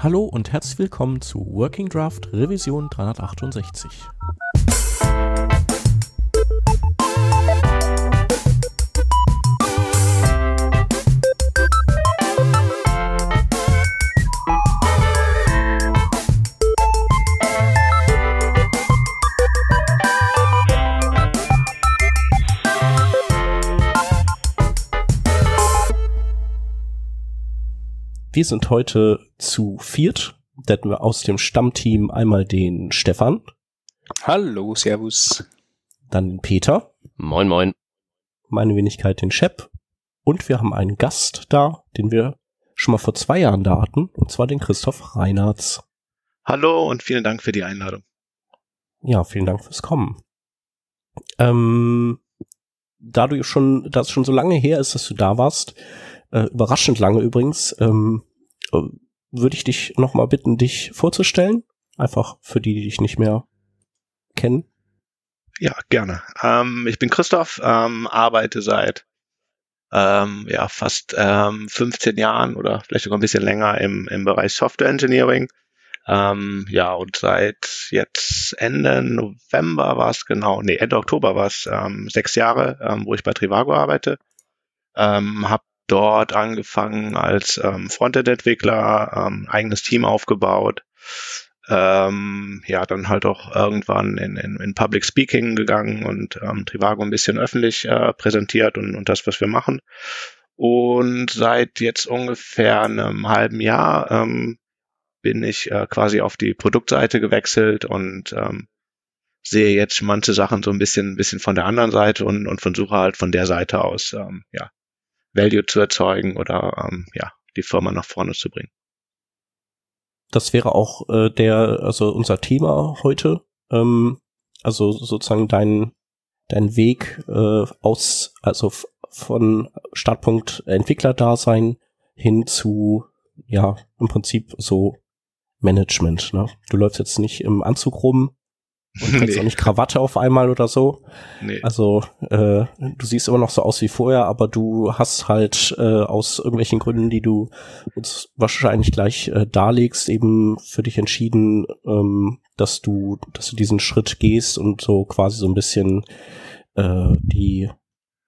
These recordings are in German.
Hallo und herzlich willkommen zu Working Draft Revision 368. Wir sind heute zu viert. Da hätten wir aus dem Stammteam einmal den Stefan. Hallo, Servus. Dann den Peter. Moin, moin. Meine Wenigkeit den Shep. Und wir haben einen Gast da, den wir schon mal vor zwei Jahren da hatten, und zwar den Christoph Reinhardt. Hallo und vielen Dank für die Einladung. Ja, vielen Dank fürs Kommen. Ähm, da du schon, da es schon so lange her ist, dass du da warst, äh, überraschend lange übrigens, ähm, äh, würde ich dich nochmal bitten, dich vorzustellen. Einfach für die, die dich nicht mehr kennen. Ja, gerne. Ähm, ich bin Christoph, ähm, arbeite seit ähm, ja, fast ähm, 15 Jahren oder vielleicht sogar ein bisschen länger im, im Bereich Software Engineering. Ähm, ja, und seit jetzt Ende November war es genau, nee, Ende Oktober war es ähm, sechs Jahre, ähm, wo ich bei Trivago arbeite. Ähm, habe dort angefangen als ähm, Frontend-Entwickler, ähm, eigenes Team aufgebaut. Ähm, ja, dann halt auch irgendwann in, in, in Public Speaking gegangen und ähm, Trivago ein bisschen öffentlich äh, präsentiert und, und das, was wir machen. Und seit jetzt ungefähr einem halben Jahr ähm, bin ich äh, quasi auf die Produktseite gewechselt und ähm, sehe jetzt manche Sachen so ein bisschen, ein bisschen von der anderen Seite und, und versuche halt von der Seite aus ähm, ja, Value zu erzeugen oder ähm, ja, die Firma nach vorne zu bringen. Das wäre auch äh, der, also unser Thema heute. Ähm, also sozusagen dein, dein Weg äh, aus, also von Startpunkt Entwicklerdasein hin zu, ja, im Prinzip so Management. Ne? Du läufst jetzt nicht im Anzug rum, und trägst nee. auch nicht Krawatte auf einmal oder so. Nee. Also äh, du siehst immer noch so aus wie vorher, aber du hast halt äh, aus irgendwelchen Gründen, die du uns wahrscheinlich gleich äh, darlegst, eben für dich entschieden, ähm, dass du, dass du diesen Schritt gehst und so quasi so ein bisschen äh, die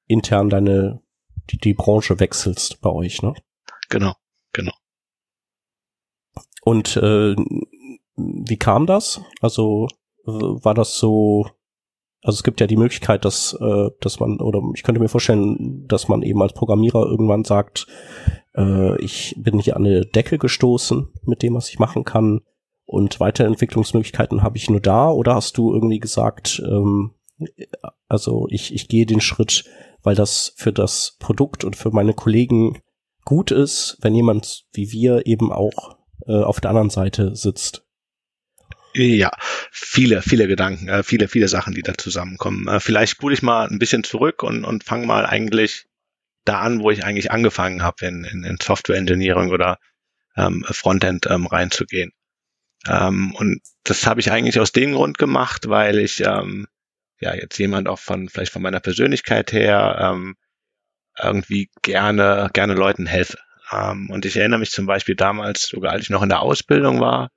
intern deine die, die Branche wechselst bei euch, ne? Genau, genau. Und äh, wie kam das? Also war das so, also es gibt ja die Möglichkeit, dass, äh, dass man, oder ich könnte mir vorstellen, dass man eben als Programmierer irgendwann sagt, äh, ich bin hier an eine Decke gestoßen mit dem, was ich machen kann und Weiterentwicklungsmöglichkeiten habe ich nur da oder hast du irgendwie gesagt, ähm, also ich, ich gehe den Schritt, weil das für das Produkt und für meine Kollegen gut ist, wenn jemand wie wir eben auch äh, auf der anderen Seite sitzt. Ja, viele, viele Gedanken, äh, viele, viele Sachen, die da zusammenkommen. Äh, vielleicht spule ich mal ein bisschen zurück und, und fange mal eigentlich da an, wo ich eigentlich angefangen habe, in, in, in Software Engineering oder ähm, Frontend ähm, reinzugehen. Ähm, und das habe ich eigentlich aus dem Grund gemacht, weil ich ähm, ja jetzt jemand auch von vielleicht von meiner Persönlichkeit her ähm, irgendwie gerne gerne Leuten helfe. Ähm, und ich erinnere mich zum Beispiel damals, sogar als ich noch in der Ausbildung war,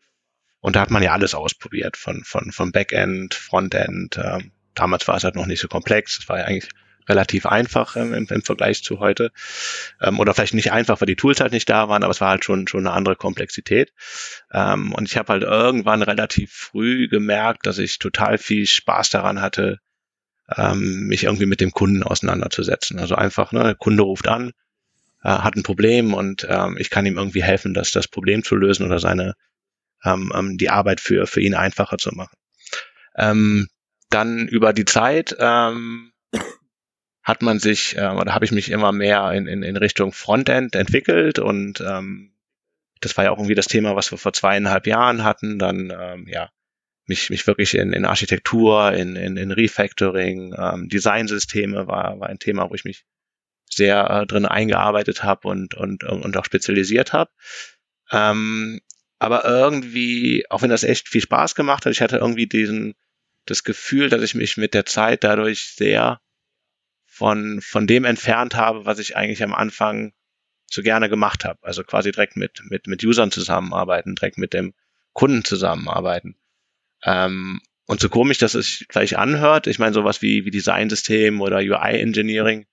und da hat man ja alles ausprobiert, von, von, von Backend, Frontend. Ähm, damals war es halt noch nicht so komplex. Es war ja eigentlich relativ einfach ähm, im, im Vergleich zu heute. Ähm, oder vielleicht nicht einfach, weil die Tools halt nicht da waren, aber es war halt schon, schon eine andere Komplexität. Ähm, und ich habe halt irgendwann relativ früh gemerkt, dass ich total viel Spaß daran hatte, ähm, mich irgendwie mit dem Kunden auseinanderzusetzen. Also einfach, ne, der Kunde ruft an, äh, hat ein Problem und ähm, ich kann ihm irgendwie helfen, das, das Problem zu lösen oder seine ähm, ähm, die Arbeit für, für ihn einfacher zu machen. Ähm, dann über die Zeit ähm, hat man sich äh, oder habe ich mich immer mehr in, in, in Richtung Frontend entwickelt und ähm, das war ja auch irgendwie das Thema, was wir vor zweieinhalb Jahren hatten. Dann ähm, ja mich, mich wirklich in, in Architektur, in, in, in Refactoring, ähm, Designsysteme war, war ein Thema, wo ich mich sehr äh, drin eingearbeitet habe und, und, und auch spezialisiert habe. Ähm, aber irgendwie, auch wenn das echt viel Spaß gemacht hat, ich hatte irgendwie diesen, das Gefühl, dass ich mich mit der Zeit dadurch sehr von, von dem entfernt habe, was ich eigentlich am Anfang so gerne gemacht habe. Also quasi direkt mit, mit, mit Usern zusammenarbeiten, direkt mit dem Kunden zusammenarbeiten. Ähm, und so komisch, dass es gleich anhört, ich meine, sowas wie, wie Design-System oder UI-Engineering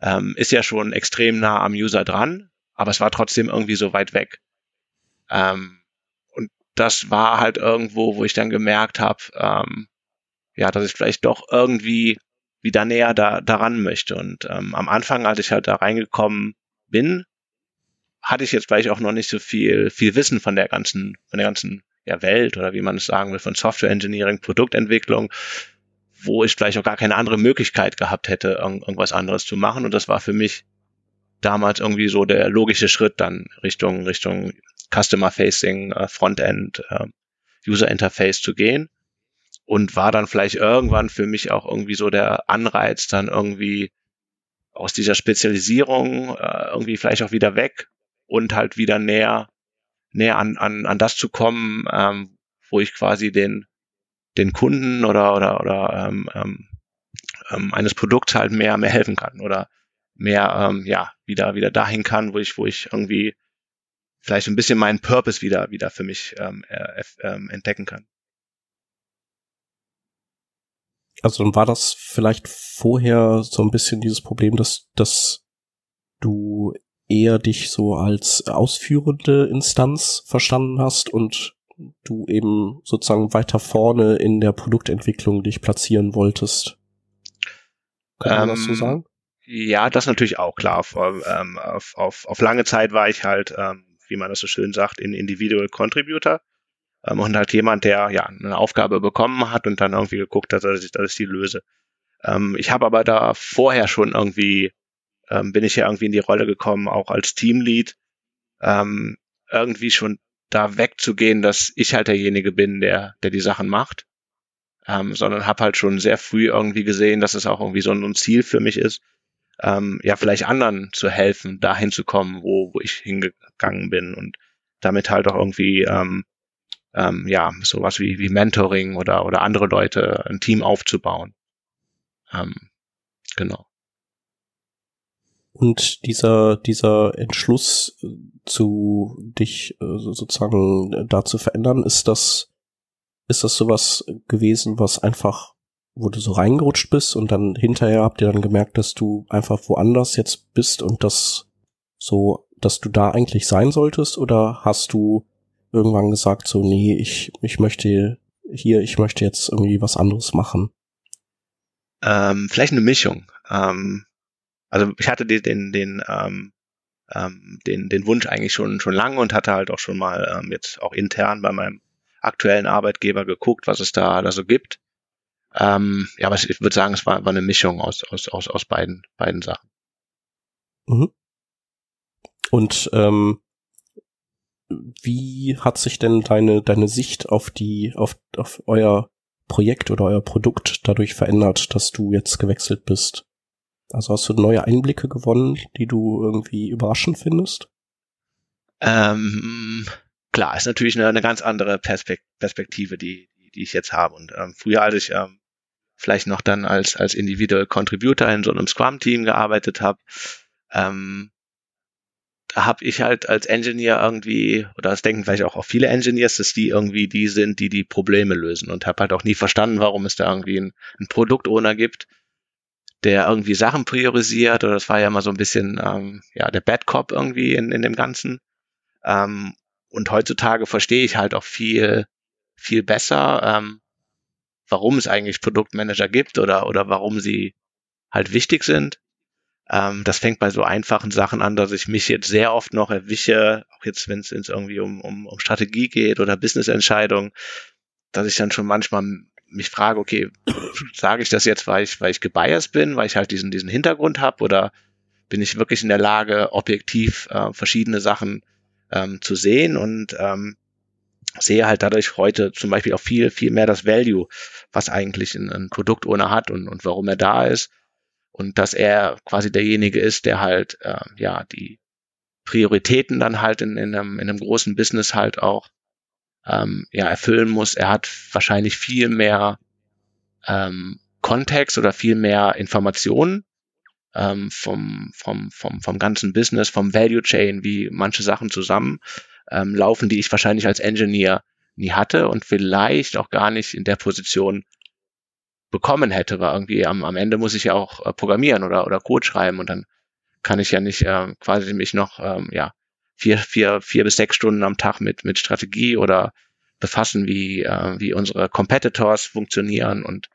ähm, ist ja schon extrem nah am User dran, aber es war trotzdem irgendwie so weit weg. Ähm, das war halt irgendwo, wo ich dann gemerkt habe, ähm, ja, dass ich vielleicht doch irgendwie wieder näher da daran möchte. Und ähm, am Anfang, als ich halt da reingekommen bin, hatte ich jetzt vielleicht auch noch nicht so viel viel Wissen von der ganzen von der ganzen ja, Welt oder wie man es sagen will von Software Engineering, Produktentwicklung, wo ich vielleicht auch gar keine andere Möglichkeit gehabt hätte, irgend, irgendwas anderes zu machen. Und das war für mich damals irgendwie so der logische Schritt dann Richtung Richtung Customer Facing, äh, Frontend, äh, User Interface zu gehen. Und war dann vielleicht irgendwann für mich auch irgendwie so der Anreiz, dann irgendwie aus dieser Spezialisierung äh, irgendwie vielleicht auch wieder weg und halt wieder näher, näher an, an, an das zu kommen, ähm, wo ich quasi den, den Kunden oder, oder, oder ähm, ähm, ähm eines Produkts halt mehr, mehr helfen kann oder mehr, ähm, ja, wieder, wieder dahin kann, wo ich, wo ich irgendwie vielleicht ein bisschen meinen Purpose wieder, wieder für mich ähm, äh, äh, entdecken kann. also dann war das vielleicht vorher so ein bisschen dieses Problem, dass, dass du eher dich so als ausführende Instanz verstanden hast und du eben sozusagen weiter vorne in der Produktentwicklung dich platzieren wolltest. Kann man ähm, das so ähm, sagen? Ja, das natürlich auch klar. Auf, ähm, auf, auf, auf lange Zeit war ich halt, ähm, wie man das so schön sagt, in Individual Contributor ähm, und halt jemand, der ja eine Aufgabe bekommen hat und dann irgendwie geguckt hat, dass ich, dass ich die löse. Ähm, ich habe aber da vorher schon irgendwie, ähm, bin ich ja irgendwie in die Rolle gekommen, auch als Teamlead, ähm, irgendwie schon da wegzugehen, dass ich halt derjenige bin, der, der die Sachen macht. Ähm, sondern habe halt schon sehr früh irgendwie gesehen, dass es auch irgendwie so ein Ziel für mich ist, ähm, ja, vielleicht anderen zu helfen, dahin zu kommen, wo, wo ich hingegangen bin und damit halt auch irgendwie ähm, ähm, ja, sowas wie, wie Mentoring oder, oder andere Leute, ein Team aufzubauen. Ähm, genau. Und dieser, dieser Entschluss äh, zu dich äh, sozusagen äh, da zu verändern, ist das, ist das sowas gewesen, was einfach, wo du so reingerutscht bist und dann hinterher habt ihr dann gemerkt, dass du einfach woanders jetzt bist und das so, dass du da eigentlich sein solltest oder hast du irgendwann gesagt, so, nee, ich, ich möchte hier, ich möchte jetzt irgendwie was anderes machen? Ähm, vielleicht eine Mischung. Ähm, also ich hatte den, den, den, ähm, ähm, den, den Wunsch eigentlich schon, schon lange und hatte halt auch schon mal ähm, jetzt auch intern bei meinem aktuellen Arbeitgeber geguckt, was es da, da so gibt. Ähm, ja, aber ich würde sagen, es war, war eine Mischung aus, aus, aus, aus beiden, beiden Sachen. Mhm. Und ähm, wie hat sich denn deine, deine Sicht auf die, auf, auf euer Projekt oder euer Produkt dadurch verändert, dass du jetzt gewechselt bist? Also hast du neue Einblicke gewonnen, die du irgendwie überraschend findest? Ähm, klar, ist natürlich eine, eine ganz andere Perspektive, die, die ich jetzt habe. Und ähm, früher, als ich ähm, vielleicht noch dann als, als Individual Contributor in so einem Scrum-Team gearbeitet habe, ähm, da habe ich halt als Engineer irgendwie, oder das denken vielleicht auch, auch viele Engineers, dass die irgendwie die sind, die die Probleme lösen. Und habe halt auch nie verstanden, warum es da irgendwie ein, ein Produktowner gibt, der irgendwie Sachen priorisiert. Oder das war ja immer so ein bisschen ähm, ja der Bad Cop irgendwie in, in dem Ganzen. Ähm, und heutzutage verstehe ich halt auch viel, viel besser, ähm, warum es eigentlich Produktmanager gibt oder, oder warum sie halt wichtig sind. Ähm, das fängt bei so einfachen Sachen an, dass ich mich jetzt sehr oft noch erwische, auch jetzt, wenn es irgendwie um, um, um Strategie geht oder Business-Entscheidungen, dass ich dann schon manchmal mich frage, okay, sage ich das jetzt, weil ich, weil ich gebiased bin, weil ich halt diesen, diesen Hintergrund habe oder bin ich wirklich in der Lage, objektiv äh, verschiedene Sachen ähm, zu sehen und ähm, sehe halt dadurch heute zum Beispiel auch viel, viel mehr das Value, was eigentlich ein, ein Produkt ohne hat und, und warum er da ist und dass er quasi derjenige ist, der halt äh, ja die Prioritäten dann halt in, in, einem, in einem großen Business halt auch ähm, ja erfüllen muss. Er hat wahrscheinlich viel mehr ähm, Kontext oder viel mehr Informationen ähm, vom, vom, vom, vom ganzen Business, vom Value Chain, wie manche Sachen zusammen ähm, laufen, die ich wahrscheinlich als Engineer nie hatte und vielleicht auch gar nicht in der Position bekommen hätte, weil irgendwie am, am Ende muss ich ja auch äh, programmieren oder, oder Code schreiben und dann kann ich ja nicht äh, quasi mich noch ähm, ja vier, vier, vier bis sechs Stunden am Tag mit, mit Strategie oder befassen, wie, äh, wie unsere Competitors funktionieren und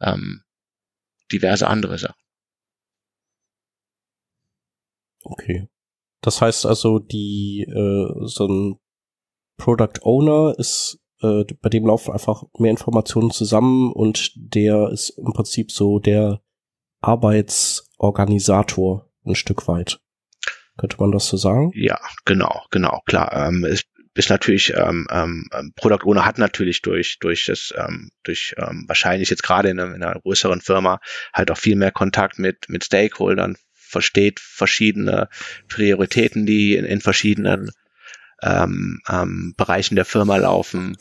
ähm, diverse andere Sachen. Okay. Das heißt also, die äh, so ein Product Owner ist, äh, bei dem laufen einfach mehr Informationen zusammen und der ist im Prinzip so der Arbeitsorganisator ein Stück weit. Könnte man das so sagen? Ja, genau, genau, klar. Ähm, es ist natürlich ähm, ähm, ähm, Product Owner hat natürlich durch durch das ähm, durch ähm, wahrscheinlich jetzt gerade in, in, einer größeren Firma halt auch viel mehr Kontakt mit mit Stakeholdern versteht verschiedene Prioritäten die in, in verschiedenen ähm, ähm, Bereichen der Firma laufen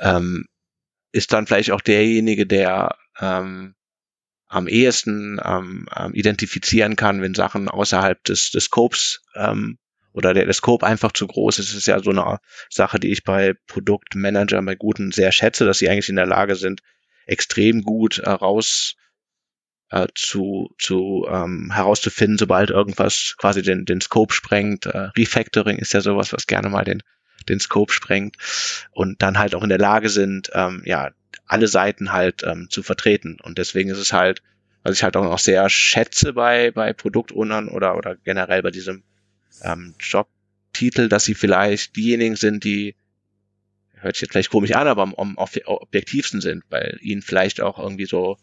ähm, ist dann vielleicht auch derjenige der ähm, am ehesten ähm, ähm, identifizieren kann, wenn Sachen außerhalb des, des Scopes ähm, oder der, der Scope einfach zu groß ist. Das ist ja so eine Sache, die ich bei Produktmanagern, bei Guten sehr schätze, dass sie eigentlich in der Lage sind, extrem gut heraus äh, zu, zu ähm, herauszufinden, sobald irgendwas quasi den, den Scope sprengt. Äh, Refactoring ist ja sowas, was gerne mal den, den Scope sprengt und dann halt auch in der Lage sind, ähm, ja, alle Seiten halt ähm, zu vertreten. Und deswegen ist es halt, was ich halt auch noch sehr schätze bei, bei Produktownern oder, oder generell bei diesem ähm, Jobtitel, dass sie vielleicht diejenigen sind, die hört sich jetzt vielleicht komisch an, aber am, am objektivsten sind, weil ihnen vielleicht auch irgendwie so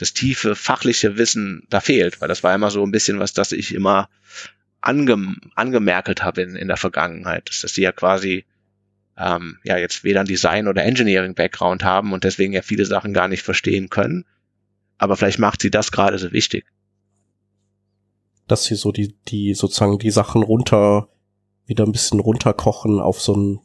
das tiefe fachliche Wissen da fehlt, weil das war immer so ein bisschen was, das ich immer ange, angemerkelt habe in, in der Vergangenheit, dass, dass sie ja quasi ähm, ja jetzt weder ein Design oder Engineering Background haben und deswegen ja viele Sachen gar nicht verstehen können. Aber vielleicht macht sie das gerade so wichtig dass sie so die, die sozusagen die Sachen runter, wieder ein bisschen runterkochen auf so ein,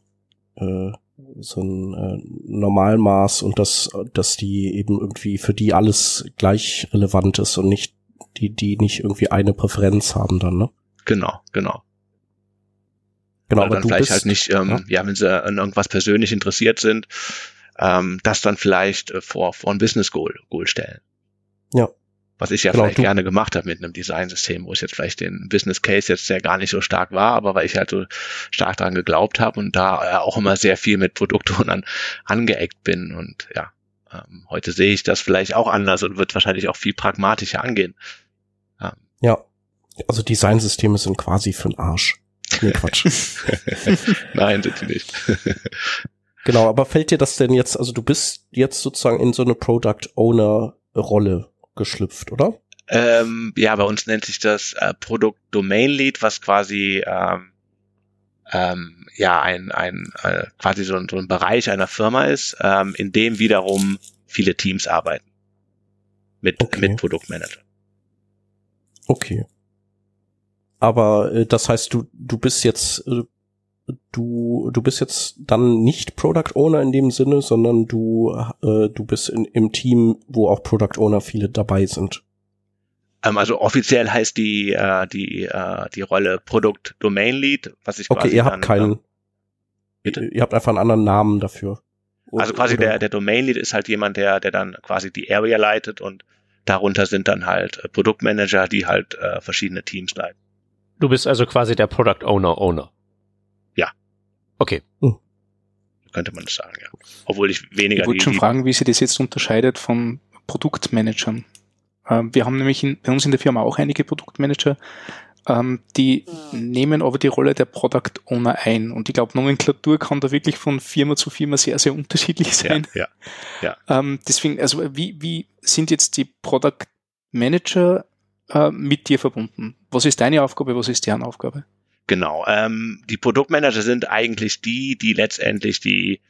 äh, so ein äh, Normalmaß und dass, dass die eben irgendwie für die alles gleich relevant ist und nicht, die, die nicht irgendwie eine Präferenz haben dann, ne? Genau, genau. Genau, Oder aber dann vielleicht halt bist, halt nicht, ähm, ja. ja, wenn sie an irgendwas persönlich interessiert sind, ähm, das dann vielleicht äh, vor, vor ein Business Goal, Goal stellen. Ja, was ich ja genau, vielleicht gerne gemacht habe mit einem Designsystem, wo es jetzt vielleicht den Business Case jetzt ja gar nicht so stark war, aber weil ich halt so stark daran geglaubt habe und da auch immer sehr viel mit Produktoren angeeckt bin und ja, ähm, heute sehe ich das vielleicht auch anders und wird wahrscheinlich auch viel pragmatischer angehen. Ähm. Ja, also Designsysteme sind quasi für den Arsch. Nee, Quatsch. Nein, sind sie nicht. genau, aber fällt dir das denn jetzt, also du bist jetzt sozusagen in so eine Product Owner Rolle geschlüpft, oder? Ähm, ja, bei uns nennt sich das äh, Produkt Domain Lead, was quasi ähm, ähm, ja ein, ein äh, quasi so ein, so ein Bereich einer Firma ist, ähm, in dem wiederum viele Teams arbeiten mit okay. mit Produktmanager. Okay. Aber äh, das heißt, du du bist jetzt äh, du du bist jetzt dann nicht Product Owner in dem Sinne, sondern du äh, du bist in, im Team, wo auch Product Owner viele dabei sind. Ähm, also offiziell heißt die äh, die äh, die Rolle Produkt Domain Lead, was ich okay, ihr habt dann, keinen. Ähm, bitte? Ihr habt einfach einen anderen Namen dafür. Oder, also quasi der der Domain Lead ist halt jemand, der der dann quasi die Area leitet und darunter sind dann halt äh, Produktmanager, die halt äh, verschiedene Teams leiten. Du bist also quasi der Product Owner Owner. Okay. Hm. Könnte man das sagen, ja. Obwohl ich weniger. Ich wollte schon fragen, wie sich das jetzt unterscheidet von Produktmanagern. Ähm, wir haben nämlich in, bei uns in der Firma auch einige Produktmanager, ähm, die mhm. nehmen aber die Rolle der Product Owner ein. Und ich glaube, Nomenklatur kann da wirklich von Firma zu Firma sehr, sehr unterschiedlich sein. Ja, ja. ja. Ähm, deswegen, also wie, wie sind jetzt die Product Manager äh, mit dir verbunden? Was ist deine Aufgabe, was ist deren Aufgabe? Genau. Ähm, die Produktmanager sind eigentlich die, die letztendlich die,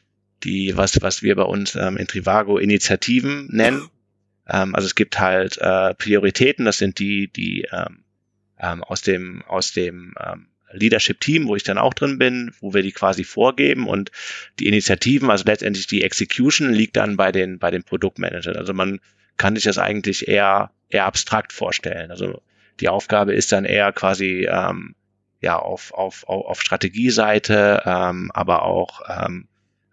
die, was, was wir bei uns ähm, in Trivago Initiativen nennen. Ähm, also es gibt halt äh, Prioritäten, das sind die, die ähm, ähm, aus dem, aus dem ähm, Leadership-Team, wo ich dann auch drin bin, wo wir die quasi vorgeben und die Initiativen, also letztendlich die Execution liegt dann bei den, bei den Produktmanagern. Also man kann sich das eigentlich eher, eher abstrakt vorstellen. Also Die Aufgabe ist dann eher quasi ähm, ja auf, auf, auf, Strategieseite, ähm, aber auch ähm,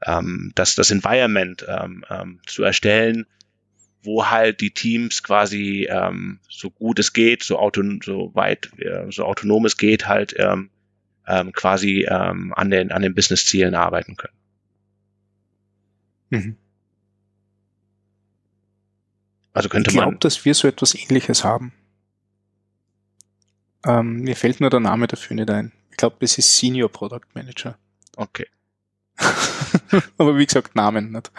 ähm, das, das Environment ähm, ähm, zu erstellen, wo halt die Teams quasi ähm, so gut es geht, so, auto, so weit, äh, so autonom es geht, halt ähm, ähm, quasi ähm, an den, an den Business-Zielen arbeiten können. Mhm. Also könnte ich glaub, man. Ich glaube, dass wir so etwas ähnliches haben. Ähm, mir fällt nur der Name dafür nicht ein. Ich glaube, das ist Senior Product Manager. Okay. Aber wie gesagt, Namen nicht.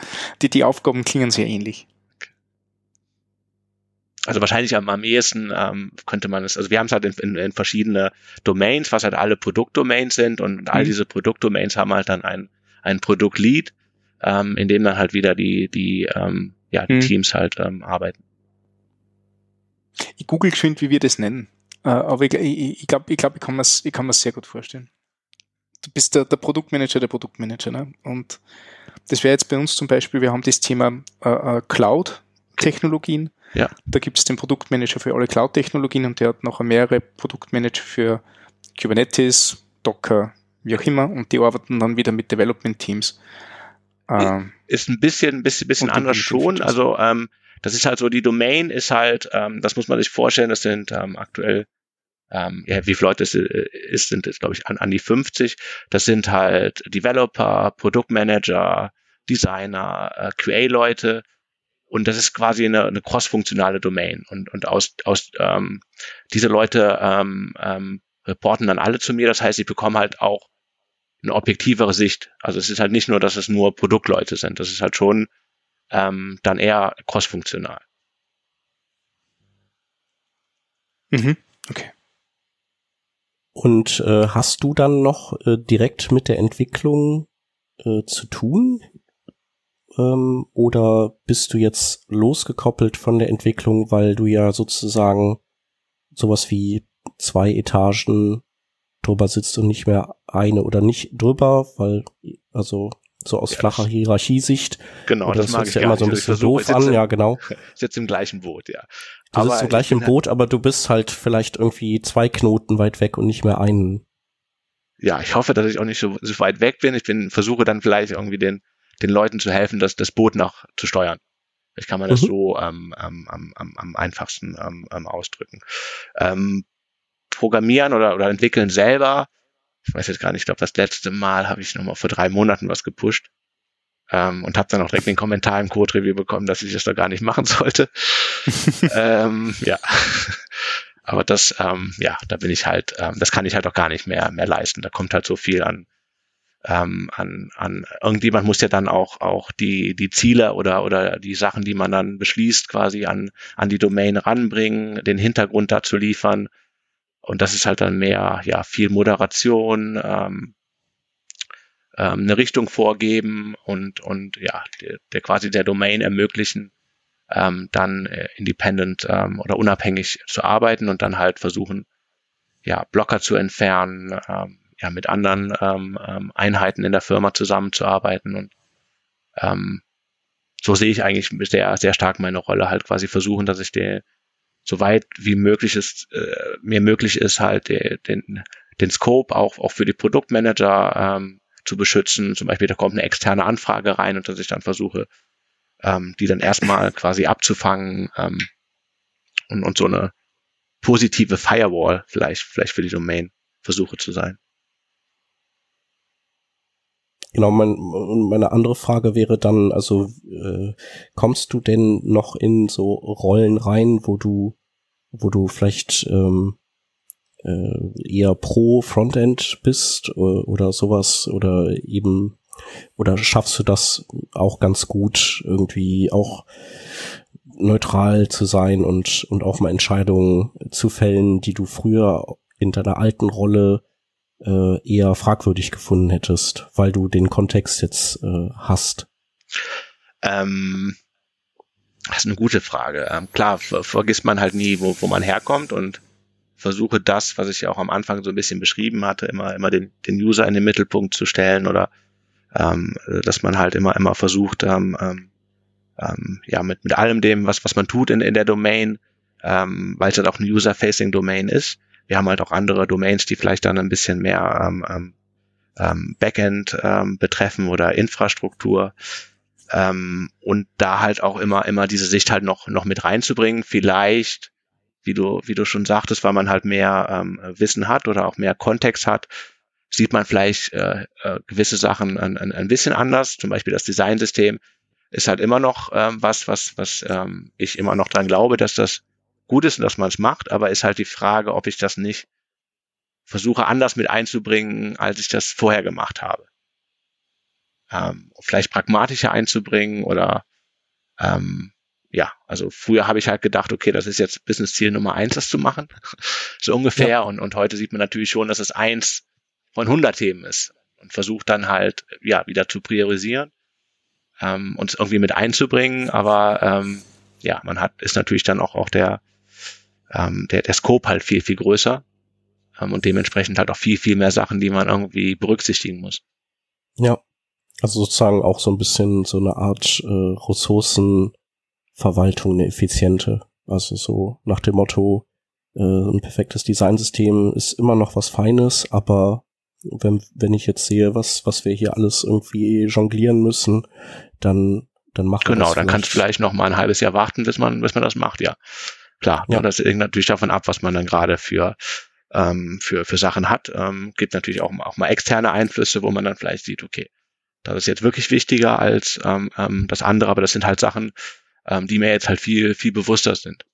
Die, die Aufgaben klingen sehr ähnlich. Also wahrscheinlich am, am ehesten ähm, könnte man es, also wir haben es halt in, in, in verschiedene Domains, was halt alle Produktdomains sind und all mhm. diese Produktdomains haben halt dann ein, ein Produktlead, ähm, in dem dann halt wieder die, die, ähm, ja, die mhm. Teams halt ähm, arbeiten. Ich google geschwind, wie wir das nennen. Äh, aber ich, ich, ich glaube, ich, glaub, ich kann mir ich kann sehr gut vorstellen. Du bist der, der Produktmanager der Produktmanager. Ne? Und das wäre jetzt bei uns zum Beispiel, wir haben das Thema äh, äh Cloud-Technologien. Ja. Da gibt es den Produktmanager für alle Cloud-Technologien und der hat noch mehrere Produktmanager für Kubernetes, Docker, wie auch immer, und die arbeiten dann wieder mit Development-Teams. Ähm, ist ein bisschen, ein bisschen, bisschen anders schon. Also ähm, das ist halt so, die Domain ist halt, ähm, das muss man sich vorstellen, das sind ähm, aktuell, ähm, ja, wie viele Leute es äh, ist, sind es, glaube ich, an, an die 50. Das sind halt Developer, Produktmanager, Designer, äh, QA-Leute und das ist quasi eine, eine cross-funktionale Domain. Und, und aus, aus ähm, diese Leute ähm, ähm, reporten dann alle zu mir. Das heißt, ich bekomme halt auch eine objektivere Sicht. Also es ist halt nicht nur, dass es nur Produktleute sind. Das ist halt schon ähm, dann eher cross-funktional. Mhm. Okay. Und äh, hast du dann noch äh, direkt mit der Entwicklung äh, zu tun? ähm, oder bist du jetzt losgekoppelt von der Entwicklung, weil du ja sozusagen sowas wie zwei Etagen drüber sitzt und nicht mehr eine oder nicht drüber, weil also so aus ja, flacher Hierarchiesicht. Genau, das, das mag ich ja immer so ein bisschen doof an, ja genau. Sitzt im gleichen Boot, ja. Du aber sitzt im gleichen Boot, aber du bist halt vielleicht irgendwie zwei Knoten weit weg und nicht mehr einen. Ja, ich hoffe, dass ich auch nicht so, so weit weg bin. Ich bin versuche dann vielleicht irgendwie den den Leuten zu helfen, das, das Boot noch zu steuern. Ich kann man das mhm. so ähm, am, am, am einfachsten ähm, ähm, ausdrücken. Ähm, programmieren oder, oder entwickeln selber, ich weiß jetzt gar nicht, ich glaube, das letzte Mal habe ich nochmal vor drei Monaten was gepusht ähm, und habe dann auch direkt den Kommentar im Code-Review bekommen, dass ich das doch gar nicht machen sollte. ähm, ja. Aber das, ähm, ja, da bin ich halt, ähm, das kann ich halt auch gar nicht mehr, mehr leisten. Da kommt halt so viel an, ähm, an, an irgendjemand muss ja dann auch auch die die Ziele oder oder die Sachen, die man dann beschließt, quasi an an die Domain ranbringen, den Hintergrund dazu liefern und das ist halt dann mehr ja viel Moderation, ähm, ähm, eine Richtung vorgeben und und ja der, der quasi der Domain ermöglichen ähm, dann äh, independent ähm, oder unabhängig zu arbeiten und dann halt versuchen ja Blocker zu entfernen ähm, ja, mit anderen ähm, ähm, Einheiten in der Firma zusammenzuarbeiten. Und ähm, so sehe ich eigentlich sehr, sehr stark meine Rolle, halt quasi versuchen, dass ich der so weit wie möglich ist, äh, mir möglich ist, halt de, den, den Scope auch, auch für die Produktmanager ähm, zu beschützen. Zum Beispiel, da kommt eine externe Anfrage rein und dass ich dann versuche, ähm, die dann erstmal quasi abzufangen ähm, und, und so eine positive Firewall vielleicht, vielleicht für die Domain versuche zu sein. Genau, mein, meine andere Frage wäre dann, also äh, kommst du denn noch in so Rollen rein, wo du, wo du vielleicht ähm, äh, eher pro Frontend bist oder, oder sowas oder eben oder schaffst du das auch ganz gut irgendwie auch neutral zu sein und und auch mal Entscheidungen zu fällen, die du früher in deiner alten Rolle äh, eher fragwürdig gefunden hättest, weil du den Kontext jetzt äh, hast? Ähm, das ist eine gute Frage. Ähm, klar, ver vergisst man halt nie, wo, wo man herkommt und versuche das, was ich ja auch am Anfang so ein bisschen beschrieben hatte, immer, immer den, den User in den Mittelpunkt zu stellen oder ähm, dass man halt immer, immer versucht, ähm, ähm, ähm ja, mit, mit allem dem, was, was man tut in, in der Domain, ähm, weil es halt auch ein User-Facing-Domain ist. Wir haben halt auch andere Domains, die vielleicht dann ein bisschen mehr ähm, ähm, ähm Backend ähm, betreffen oder Infrastruktur. Ähm, und da halt auch immer, immer diese Sicht halt noch, noch mit reinzubringen. Vielleicht, wie du, wie du schon sagtest, weil man halt mehr ähm, Wissen hat oder auch mehr Kontext hat, sieht man vielleicht äh, äh, gewisse Sachen ein, ein, ein bisschen anders. Zum Beispiel das Designsystem ist halt immer noch ähm, was, was, was ähm, ich immer noch dran glaube, dass das gut ist und dass man es macht, aber ist halt die Frage, ob ich das nicht versuche anders mit einzubringen, als ich das vorher gemacht habe. Ähm, vielleicht pragmatischer einzubringen oder ähm, ja, also früher habe ich halt gedacht, okay, das ist jetzt Business-Ziel Nummer eins, das zu machen, so ungefähr. Ja. Und, und heute sieht man natürlich schon, dass es eins von 100 Themen ist und versucht dann halt, ja, wieder zu priorisieren, ähm, uns irgendwie mit einzubringen. Aber ähm, ja, man hat, ist natürlich dann auch, auch der, ähm, der, der Scope halt viel, viel größer ähm, und dementsprechend halt auch viel, viel mehr Sachen, die man irgendwie berücksichtigen muss. Ja, also sozusagen auch so ein bisschen so eine Art äh, Ressourcenverwaltung, eine effiziente. Also so nach dem Motto, äh, ein perfektes Designsystem ist immer noch was Feines, aber wenn, wenn ich jetzt sehe, was, was wir hier alles irgendwie jonglieren müssen, dann, dann macht Genau, das dann kannst du vielleicht noch mal ein halbes Jahr warten, bis man, bis man das macht, ja. Klar, ja. das hängt natürlich davon ab, was man dann gerade für, ähm, für, für Sachen hat. Ähm, gibt natürlich auch, auch mal externe Einflüsse, wo man dann vielleicht sieht, okay, das ist jetzt wirklich wichtiger als ähm, ähm, das andere, aber das sind halt Sachen, ähm, die mir jetzt halt viel, viel bewusster sind.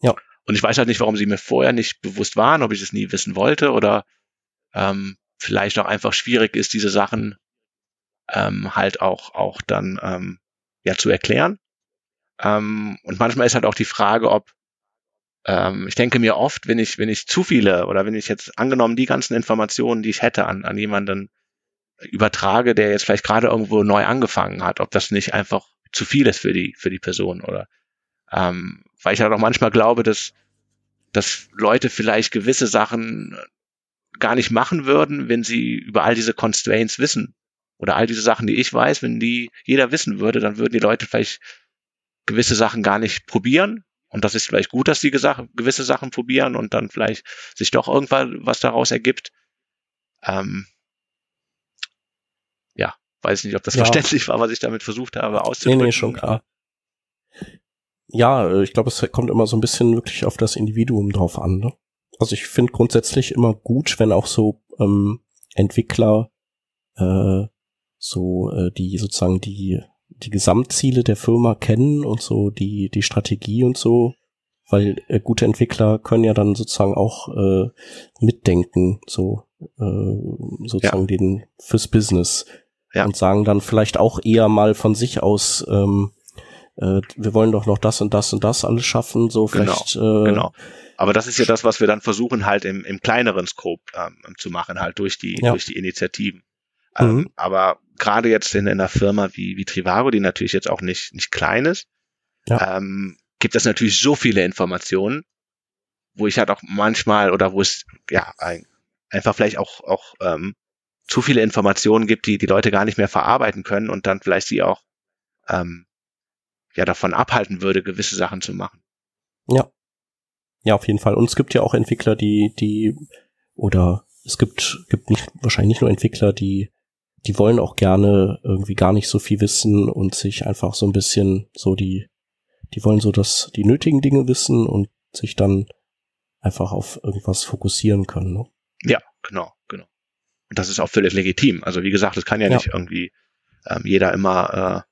Ja. Und ich weiß halt nicht, warum sie mir vorher nicht bewusst waren, ob ich es nie wissen wollte oder ähm, vielleicht auch einfach schwierig ist, diese Sachen ähm, halt auch, auch dann ähm, ja zu erklären. Ähm, und manchmal ist halt auch die Frage, ob ähm, ich denke mir oft, wenn ich, wenn ich zu viele oder wenn ich jetzt angenommen die ganzen Informationen, die ich hätte an, an jemanden übertrage, der jetzt vielleicht gerade irgendwo neu angefangen hat, ob das nicht einfach zu viel ist für die, für die Person oder ähm, weil ich halt auch manchmal glaube, dass, dass Leute vielleicht gewisse Sachen gar nicht machen würden, wenn sie über all diese Constraints wissen. Oder all diese Sachen, die ich weiß, wenn die jeder wissen würde, dann würden die Leute vielleicht gewisse Sachen gar nicht probieren. Und das ist vielleicht gut, dass die gewisse Sachen probieren und dann vielleicht sich doch irgendwann was daraus ergibt. Ähm, ja, weiß nicht, ob das ja. verständlich war, was ich damit versucht habe auszudrücken. Nee, nee, schon klar. Ja, äh, ich glaube, es kommt immer so ein bisschen wirklich auf das Individuum drauf an. Ne? also ich finde grundsätzlich immer gut, wenn auch so ähm, Entwickler äh, so äh, die sozusagen die die Gesamtziele der Firma kennen und so die die Strategie und so, weil äh, gute Entwickler können ja dann sozusagen auch äh, mitdenken, so äh, sozusagen ja. den fürs Business ja. und sagen dann vielleicht auch eher mal von sich aus ähm, äh, wir wollen doch noch das und das und das alles schaffen, so genau, vielleicht genau, äh, genau aber das ist ja das, was wir dann versuchen halt im, im kleineren Scope ähm, zu machen, halt durch die, ja. durch die Initiativen. Ähm, mhm. aber gerade jetzt in, in einer Firma wie, wie Trivago, die natürlich jetzt auch nicht, nicht klein ist, ja. ähm, gibt es natürlich so viele Informationen, wo ich halt auch manchmal oder wo es ja ein, einfach vielleicht auch, auch ähm, zu viele Informationen gibt, die die Leute gar nicht mehr verarbeiten können und dann vielleicht sie auch ähm, ja davon abhalten würde, gewisse Sachen zu machen. Ja. Ja, auf jeden Fall. Und es gibt ja auch Entwickler, die, die, oder es gibt, gibt nicht, wahrscheinlich nicht nur Entwickler, die, die wollen auch gerne irgendwie gar nicht so viel wissen und sich einfach so ein bisschen so die, die wollen so das, die nötigen Dinge wissen und sich dann einfach auf irgendwas fokussieren können. Ne? Ja, genau, genau. Und das ist auch völlig legitim. Also wie gesagt, es kann ja, ja. nicht irgendwie ähm, jeder immer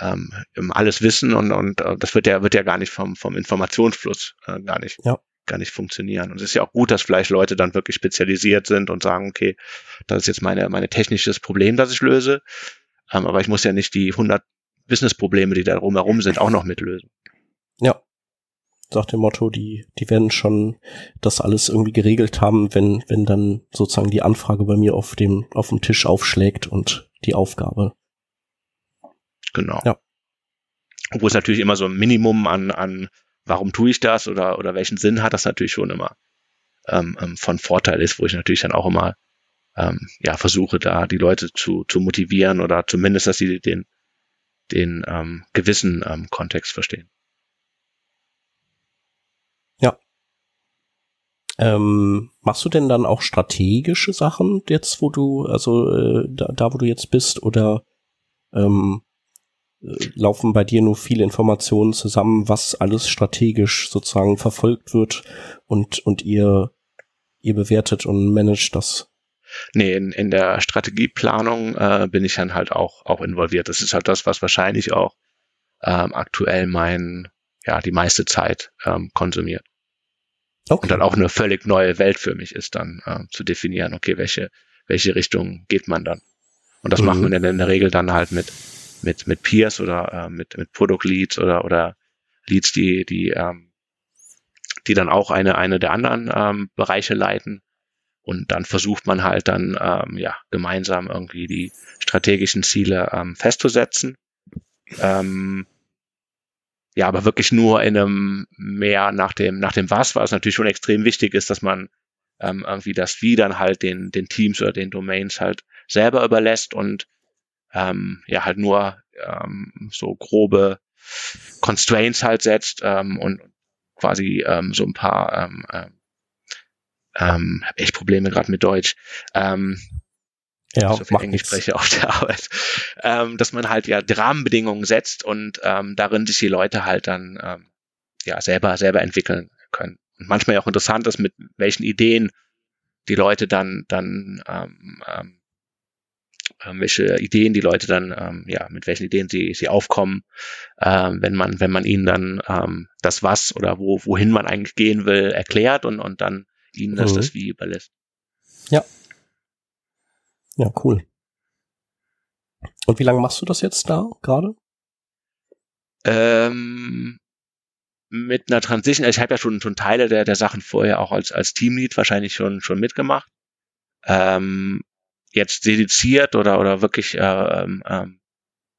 äh, ähm, alles wissen und, und äh, das wird ja, wird ja gar nicht vom, vom Informationsfluss äh, gar nicht, ja. gar nicht funktionieren. Und es ist ja auch gut, dass vielleicht Leute dann wirklich spezialisiert sind und sagen, okay, das ist jetzt meine, meine technisches Problem, das ich löse. Ähm, aber ich muss ja nicht die 100 Business-Probleme, die da drumherum sind, auch noch mitlösen. Ja. Sagt dem Motto, die, die werden schon das alles irgendwie geregelt haben, wenn, wenn dann sozusagen die Anfrage bei mir auf dem, auf dem Tisch aufschlägt und die Aufgabe Genau. Ja. Wo es natürlich immer so ein Minimum an, an warum tue ich das oder, oder welchen Sinn hat das natürlich schon immer ähm, ähm, von Vorteil ist, wo ich natürlich dann auch immer ähm, ja, versuche, da die Leute zu, zu motivieren oder zumindest, dass sie den, den ähm, gewissen ähm, Kontext verstehen. Ähm, machst du denn dann auch strategische Sachen jetzt, wo du, also äh, da, da, wo du jetzt bist, oder ähm, äh, laufen bei dir nur viele Informationen zusammen, was alles strategisch sozusagen verfolgt wird und, und ihr, ihr bewertet und managt das? Nee, in, in der Strategieplanung äh, bin ich dann halt auch, auch involviert. Das ist halt das, was wahrscheinlich auch ähm, aktuell mein, ja, die meiste Zeit ähm, konsumiert. Okay. Und dann auch eine völlig neue Welt für mich ist, dann äh, zu definieren, okay, welche, welche Richtung geht man dann. Und das mhm. macht man dann in der Regel dann halt mit, mit, mit Peers oder äh, mit, mit Product Leads oder, oder Leads, die, die, ähm, die dann auch eine, eine der anderen ähm, Bereiche leiten. Und dann versucht man halt dann ähm, ja gemeinsam irgendwie die strategischen Ziele ähm, festzusetzen. Ähm, ja, aber wirklich nur in einem mehr nach dem, nach dem Was, was natürlich schon extrem wichtig ist, dass man ähm, irgendwie das Wie dann halt den, den Teams oder den Domains halt selber überlässt und ähm, ja halt nur ähm, so grobe Constraints halt setzt ähm, und quasi ähm, so ein paar ähm, ähm, ähm habe echt Probleme gerade mit Deutsch. Ähm, ja, so viel Englisch spreche auf der Arbeit, ähm, dass man halt ja Rahmenbedingungen setzt und ähm, darin sich die Leute halt dann ähm, ja selber selber entwickeln können. Und manchmal ja auch interessant ist, mit welchen Ideen die Leute dann dann ähm, ähm, ähm, welche Ideen die Leute dann ähm, ja mit welchen Ideen sie sie aufkommen, ähm, wenn man wenn man ihnen dann ähm, das was oder wo wohin man eigentlich gehen will erklärt und und dann ihnen das mhm. das wie überlässt. Ja, ja, cool. Und wie lange machst du das jetzt da gerade? Ähm, mit einer Transition, also ich habe ja schon, schon Teile der, der Sachen vorher auch als, als Teamlead wahrscheinlich schon, schon mitgemacht. Ähm, jetzt dediziert oder, oder wirklich äh, ähm,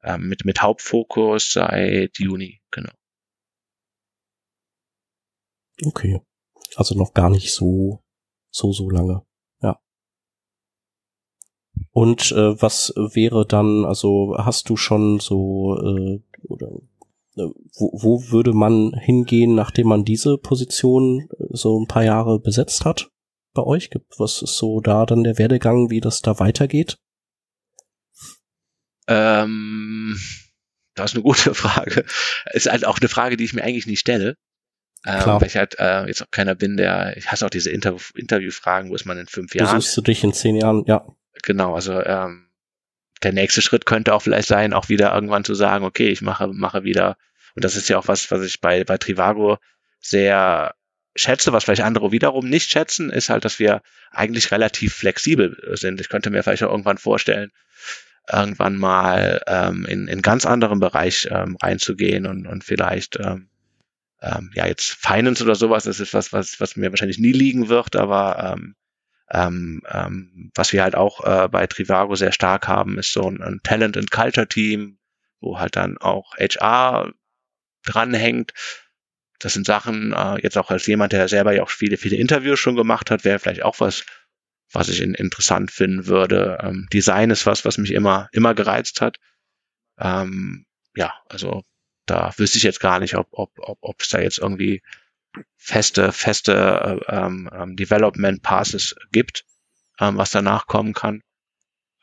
äh, mit, mit Hauptfokus seit Juni, genau. Okay. Also noch gar nicht so, so, so lange. Und äh, was wäre dann, also hast du schon so, äh, oder äh, wo, wo würde man hingehen, nachdem man diese Position äh, so ein paar Jahre besetzt hat bei euch? Was ist so da dann der Werdegang, wie das da weitergeht? Ähm, das ist eine gute Frage. Ist halt auch eine Frage, die ich mir eigentlich nicht stelle. Ähm, weil ich halt äh, jetzt auch keiner bin, der, ich hasse auch diese Inter Interviewfragen, wo ist man in fünf Jahren. Du suchst du dich in zehn Jahren, ja genau, also ähm, der nächste Schritt könnte auch vielleicht sein, auch wieder irgendwann zu sagen, okay, ich mache, mache wieder, und das ist ja auch was, was ich bei, bei Trivago sehr schätze, was vielleicht andere wiederum nicht schätzen, ist halt, dass wir eigentlich relativ flexibel sind. Ich könnte mir vielleicht auch irgendwann vorstellen, irgendwann mal ähm, in, in ganz anderen Bereich ähm, reinzugehen und, und vielleicht ähm, ähm, ja jetzt Finance oder sowas, das ist was, was, was mir wahrscheinlich nie liegen wird, aber ähm, ähm, ähm, was wir halt auch äh, bei Trivago sehr stark haben, ist so ein, ein Talent and Culture Team, wo halt dann auch HR dranhängt. Das sind Sachen, äh, jetzt auch als jemand, der selber ja auch viele, viele Interviews schon gemacht hat, wäre vielleicht auch was, was ich in, interessant finden würde. Ähm, Design ist was, was mich immer, immer gereizt hat. Ähm, ja, also da wüsste ich jetzt gar nicht, ob, ob, ob, ob es da jetzt irgendwie feste, feste äh, ähm, ähm, Development Passes gibt, ähm, was danach kommen kann.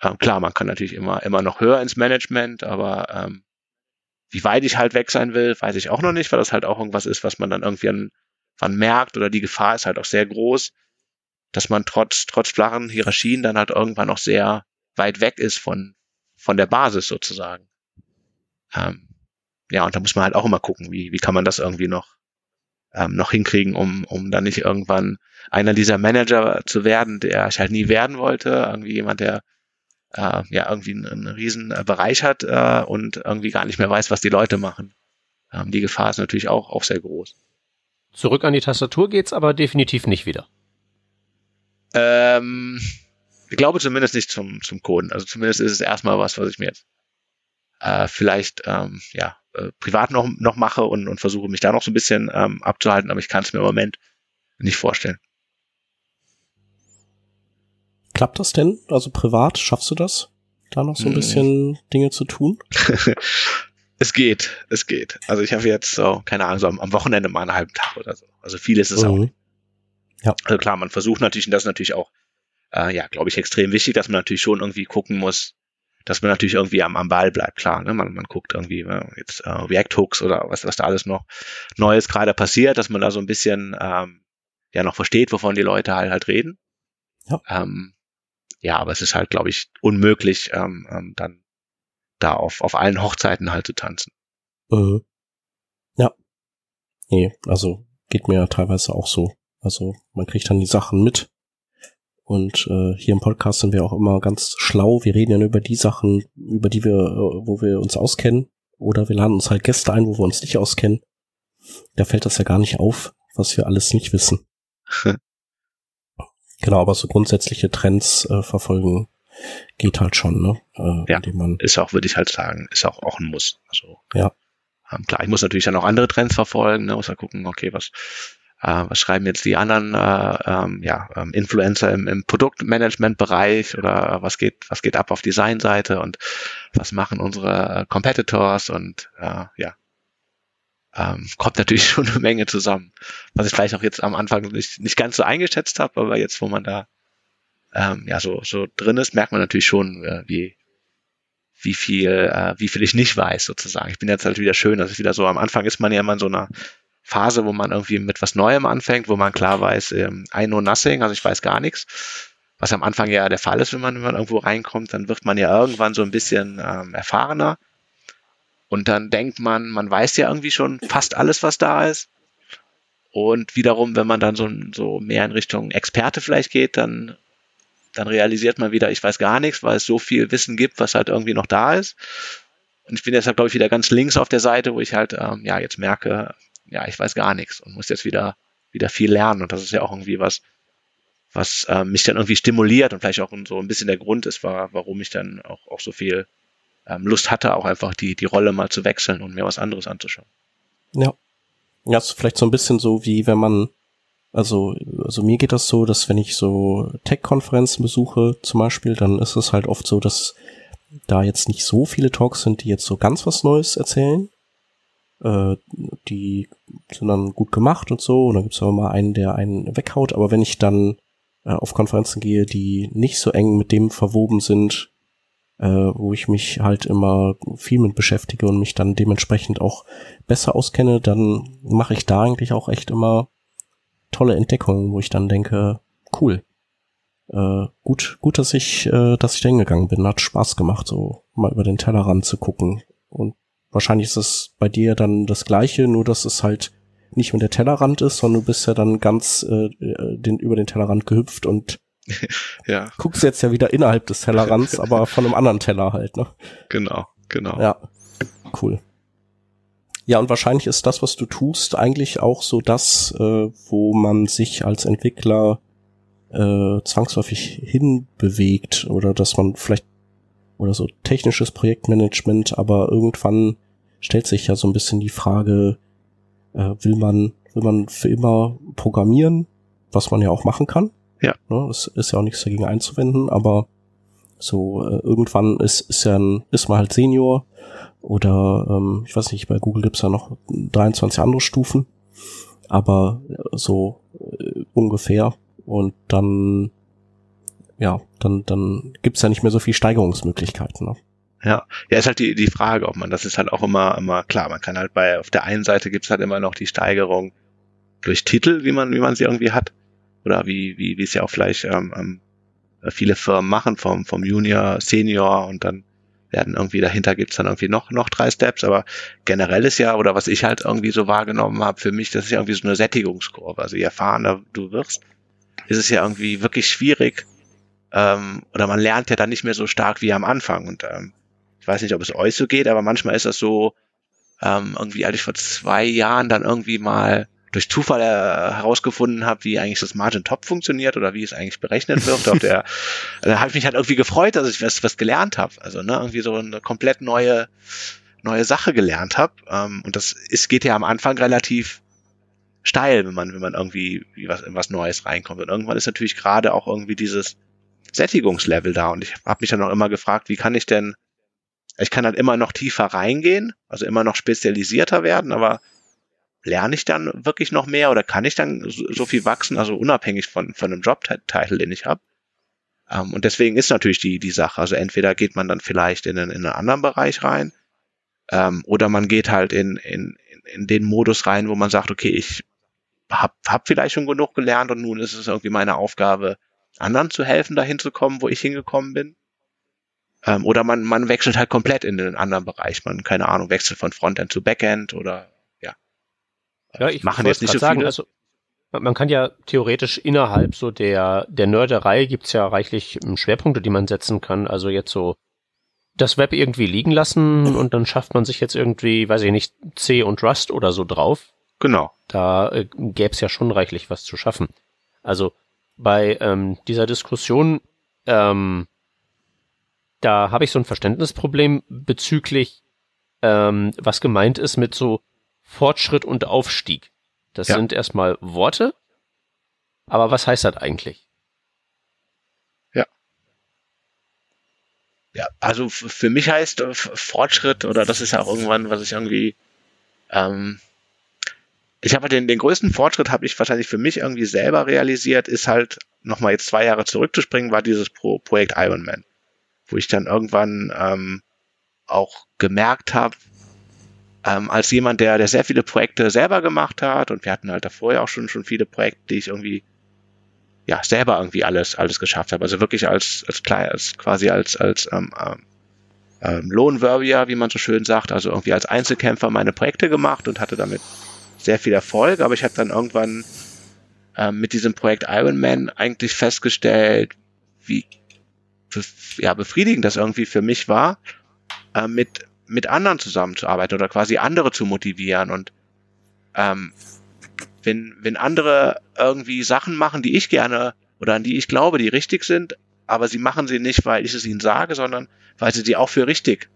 Ähm, klar, man kann natürlich immer, immer noch höher ins Management, aber ähm, wie weit ich halt weg sein will, weiß ich auch noch nicht, weil das halt auch irgendwas ist, was man dann irgendwie an, wann merkt oder die Gefahr ist halt auch sehr groß, dass man trotz, trotz flachen Hierarchien dann halt irgendwann noch sehr weit weg ist von, von der Basis sozusagen. Ähm, ja, und da muss man halt auch immer gucken, wie, wie kann man das irgendwie noch, ähm, noch hinkriegen, um, um dann nicht irgendwann einer dieser Manager zu werden, der ich halt nie werden wollte. Irgendwie jemand, der äh, ja irgendwie einen, einen riesen äh, Bereich hat äh, und irgendwie gar nicht mehr weiß, was die Leute machen. Ähm, die Gefahr ist natürlich auch, auch sehr groß. Zurück an die Tastatur geht's aber definitiv nicht wieder. Ähm, ich glaube zumindest nicht zum, zum Coden. Also zumindest ist es erstmal was, was ich mir jetzt äh, vielleicht ähm, ja äh, privat noch, noch mache und, und versuche mich da noch so ein bisschen ähm, abzuhalten, aber ich kann es mir im Moment nicht vorstellen. Klappt das denn? Also privat schaffst du das? Da noch so ein hm. bisschen Dinge zu tun? es geht, es geht. Also ich habe jetzt so, keine Ahnung, so am, am, Wochenende mal einen halben Tag oder so. Also viel ist es mhm. auch. Ja. Also klar, man versucht natürlich, und das ist natürlich auch, äh, ja, glaube ich, extrem wichtig, dass man natürlich schon irgendwie gucken muss, dass man natürlich irgendwie am, am Ball bleibt, klar. Ne? Man, man guckt irgendwie äh, jetzt äh, React-Hooks oder was, was da alles noch Neues gerade passiert, dass man da so ein bisschen ähm, ja noch versteht, wovon die Leute halt halt reden. Ja. Ähm, ja, aber es ist halt, glaube ich, unmöglich, ähm, ähm, dann da auf, auf allen Hochzeiten halt zu tanzen. Äh, ja. Nee, also geht mir teilweise auch so. Also man kriegt dann die Sachen mit. Und äh, hier im Podcast sind wir auch immer ganz schlau. Wir reden ja nur über die Sachen, über die wir, äh, wo wir uns auskennen. Oder wir laden uns halt Gäste ein, wo wir uns nicht auskennen. Da fällt das ja gar nicht auf, was wir alles nicht wissen. genau, aber so grundsätzliche Trends äh, verfolgen geht halt schon, ne? Äh, Ja. Ist auch, würde ich halt sagen, ist auch, auch ein Muss. Also, Ja. Ähm, klar, ich muss natürlich dann auch andere Trends verfolgen, ne? muss halt gucken, okay, was, äh, was schreiben jetzt die anderen äh, ähm, ja, ähm, Influencer im, im Produktmanagement-Bereich oder was geht, was geht ab auf Designseite und was machen unsere Competitors und äh, ja. Ähm, kommt natürlich schon eine Menge zusammen. Was ich vielleicht auch jetzt am Anfang nicht, nicht ganz so eingeschätzt habe, aber jetzt, wo man da ähm, ja so, so drin ist, merkt man natürlich schon, äh, wie, wie viel, äh, wie viel ich nicht weiß, sozusagen. Ich bin jetzt halt wieder schön, dass ich wieder so am Anfang ist man ja immer in so einer Phase, wo man irgendwie mit was Neuem anfängt, wo man klar weiß, ähm, I know nothing, also ich weiß gar nichts. Was am Anfang ja der Fall ist, wenn man, wenn man irgendwo reinkommt, dann wird man ja irgendwann so ein bisschen ähm, erfahrener. Und dann denkt man, man weiß ja irgendwie schon fast alles, was da ist. Und wiederum, wenn man dann so, so mehr in Richtung Experte vielleicht geht, dann, dann realisiert man wieder, ich weiß gar nichts, weil es so viel Wissen gibt, was halt irgendwie noch da ist. Und ich bin jetzt halt, glaube ich, wieder ganz links auf der Seite, wo ich halt, ähm, ja, jetzt merke, ja, ich weiß gar nichts und muss jetzt wieder, wieder viel lernen. Und das ist ja auch irgendwie was, was ähm, mich dann irgendwie stimuliert und vielleicht auch so ein bisschen der Grund ist, war, warum ich dann auch, auch so viel ähm, Lust hatte, auch einfach die, die Rolle mal zu wechseln und mir was anderes anzuschauen. Ja. Ja, ist vielleicht so ein bisschen so, wie wenn man, also, also mir geht das so, dass wenn ich so Tech-Konferenzen besuche, zum Beispiel, dann ist es halt oft so, dass da jetzt nicht so viele Talks sind, die jetzt so ganz was Neues erzählen. Äh, die sind dann gut gemacht und so, und dann gibt's auch mal einen, der einen weghaut, aber wenn ich dann äh, auf Konferenzen gehe, die nicht so eng mit dem verwoben sind, äh, wo ich mich halt immer viel mit beschäftige und mich dann dementsprechend auch besser auskenne, dann mache ich da eigentlich auch echt immer tolle Entdeckungen, wo ich dann denke, cool. Äh, gut, gut, dass ich, äh, dass ich da hingegangen bin. Hat Spaß gemacht, so mal über den Tellerrand zu gucken. Und wahrscheinlich ist es bei dir dann das Gleiche, nur dass es halt nicht mehr der Tellerrand ist, sondern du bist ja dann ganz äh, den, über den Tellerrand gehüpft und Ja, guckst jetzt ja wieder innerhalb des Tellerrands, aber von einem anderen Teller halt, ne? genau, genau. Ja, cool. Ja, und wahrscheinlich ist das, was du tust, eigentlich auch so das, äh, wo man sich als Entwickler äh, zwangsläufig hinbewegt oder dass man vielleicht oder so technisches Projektmanagement, aber irgendwann stellt sich ja so ein bisschen die Frage, äh, will man will man für immer programmieren, was man ja auch machen kann. Ja. Ne, es ist ja auch nichts dagegen einzuwenden, aber so äh, irgendwann ist ist ja ein, ist man halt Senior oder ähm, ich weiß nicht, bei Google gibt's ja noch 23 andere Stufen, aber äh, so äh, ungefähr und dann ja, dann dann gibt's ja nicht mehr so viel Steigerungsmöglichkeiten. Ne? Ja, ja, ist halt die, die Frage, ob man, das ist halt auch immer, immer klar, man kann halt bei, auf der einen Seite gibt's halt immer noch die Steigerung durch Titel, wie man, wie man sie irgendwie hat. Oder wie, wie, wie es ja auch vielleicht ähm, ähm, viele Firmen machen, vom, vom Junior, Senior und dann werden irgendwie dahinter gibt's dann irgendwie noch, noch drei Steps, aber generell ist ja, oder was ich halt irgendwie so wahrgenommen habe, für mich, das ist ja irgendwie so eine Sättigungskurve. Also je erfahrener du wirst, ist es ja irgendwie wirklich schwierig, ähm, oder man lernt ja dann nicht mehr so stark wie am Anfang. Und ähm, ich weiß nicht, ob es euch so geht, aber manchmal ist das so, ähm, irgendwie, als ich vor zwei Jahren dann irgendwie mal durch Zufall äh, herausgefunden habe, wie eigentlich das Margin Top funktioniert oder wie es eigentlich berechnet wird. auf der, da habe ich mich halt irgendwie gefreut, dass ich was, was gelernt habe. Also ne, irgendwie so eine komplett neue neue Sache gelernt habe. Ähm, und das ist, geht ja am Anfang relativ steil, wenn man wenn man irgendwie wie was in was Neues reinkommt. Und irgendwann ist natürlich gerade auch irgendwie dieses Sättigungslevel da. Und ich habe mich dann auch immer gefragt, wie kann ich denn ich kann halt immer noch tiefer reingehen, also immer noch spezialisierter werden, aber lerne ich dann wirklich noch mehr oder kann ich dann so, viel wachsen, also unabhängig von, von einem Jobtitel, den ich habe. Ähm, und deswegen ist natürlich die, die Sache, also entweder geht man dann vielleicht in einen, in einen anderen Bereich rein ähm, oder man geht halt in, in, in den Modus rein, wo man sagt, okay, ich habe hab vielleicht schon genug gelernt und nun ist es irgendwie meine Aufgabe, anderen zu helfen, dahin zu kommen, wo ich hingekommen bin. Ähm, oder man, man wechselt halt komplett in den anderen Bereich. Man, keine Ahnung, wechselt von Frontend zu Backend oder ja. Ja, ich machen jetzt nicht so sagen, viele. Also, man kann ja theoretisch innerhalb so der, der Nerderei gibt's ja reichlich Schwerpunkte, die man setzen kann. Also jetzt so das Web irgendwie liegen lassen und dann schafft man sich jetzt irgendwie, weiß ich nicht, C und Rust oder so drauf. Genau. Da äh, gäbe es ja schon reichlich was zu schaffen. Also bei ähm, dieser Diskussion, ähm, da habe ich so ein Verständnisproblem bezüglich, ähm, was gemeint ist mit so Fortschritt und Aufstieg. Das ja. sind erstmal Worte, aber was heißt das eigentlich? Ja. Ja, also für mich heißt äh, Fortschritt, oder das ist ja auch irgendwann, was ich irgendwie ähm, ich habe den, den größten Fortschritt habe ich wahrscheinlich für mich irgendwie selber realisiert, ist halt nochmal jetzt zwei Jahre zurückzuspringen, war dieses Pro Projekt Ironman, wo ich dann irgendwann ähm, auch gemerkt habe, ähm, als jemand, der, der sehr viele Projekte selber gemacht hat und wir hatten halt davor ja auch schon, schon viele Projekte, die ich irgendwie ja selber irgendwie alles alles geschafft habe. Also wirklich als als, als quasi als als ähm, ähm, Lone Warrior, wie man so schön sagt, also irgendwie als Einzelkämpfer meine Projekte gemacht und hatte damit sehr viel Erfolg, aber ich habe dann irgendwann äh, mit diesem Projekt Iron Man eigentlich festgestellt, wie ja, befriedigend das irgendwie für mich war, äh, mit, mit anderen zusammenzuarbeiten oder quasi andere zu motivieren und ähm, wenn, wenn andere irgendwie Sachen machen, die ich gerne oder an die ich glaube, die richtig sind, aber sie machen sie nicht, weil ich es ihnen sage, sondern weil sie sie auch für richtig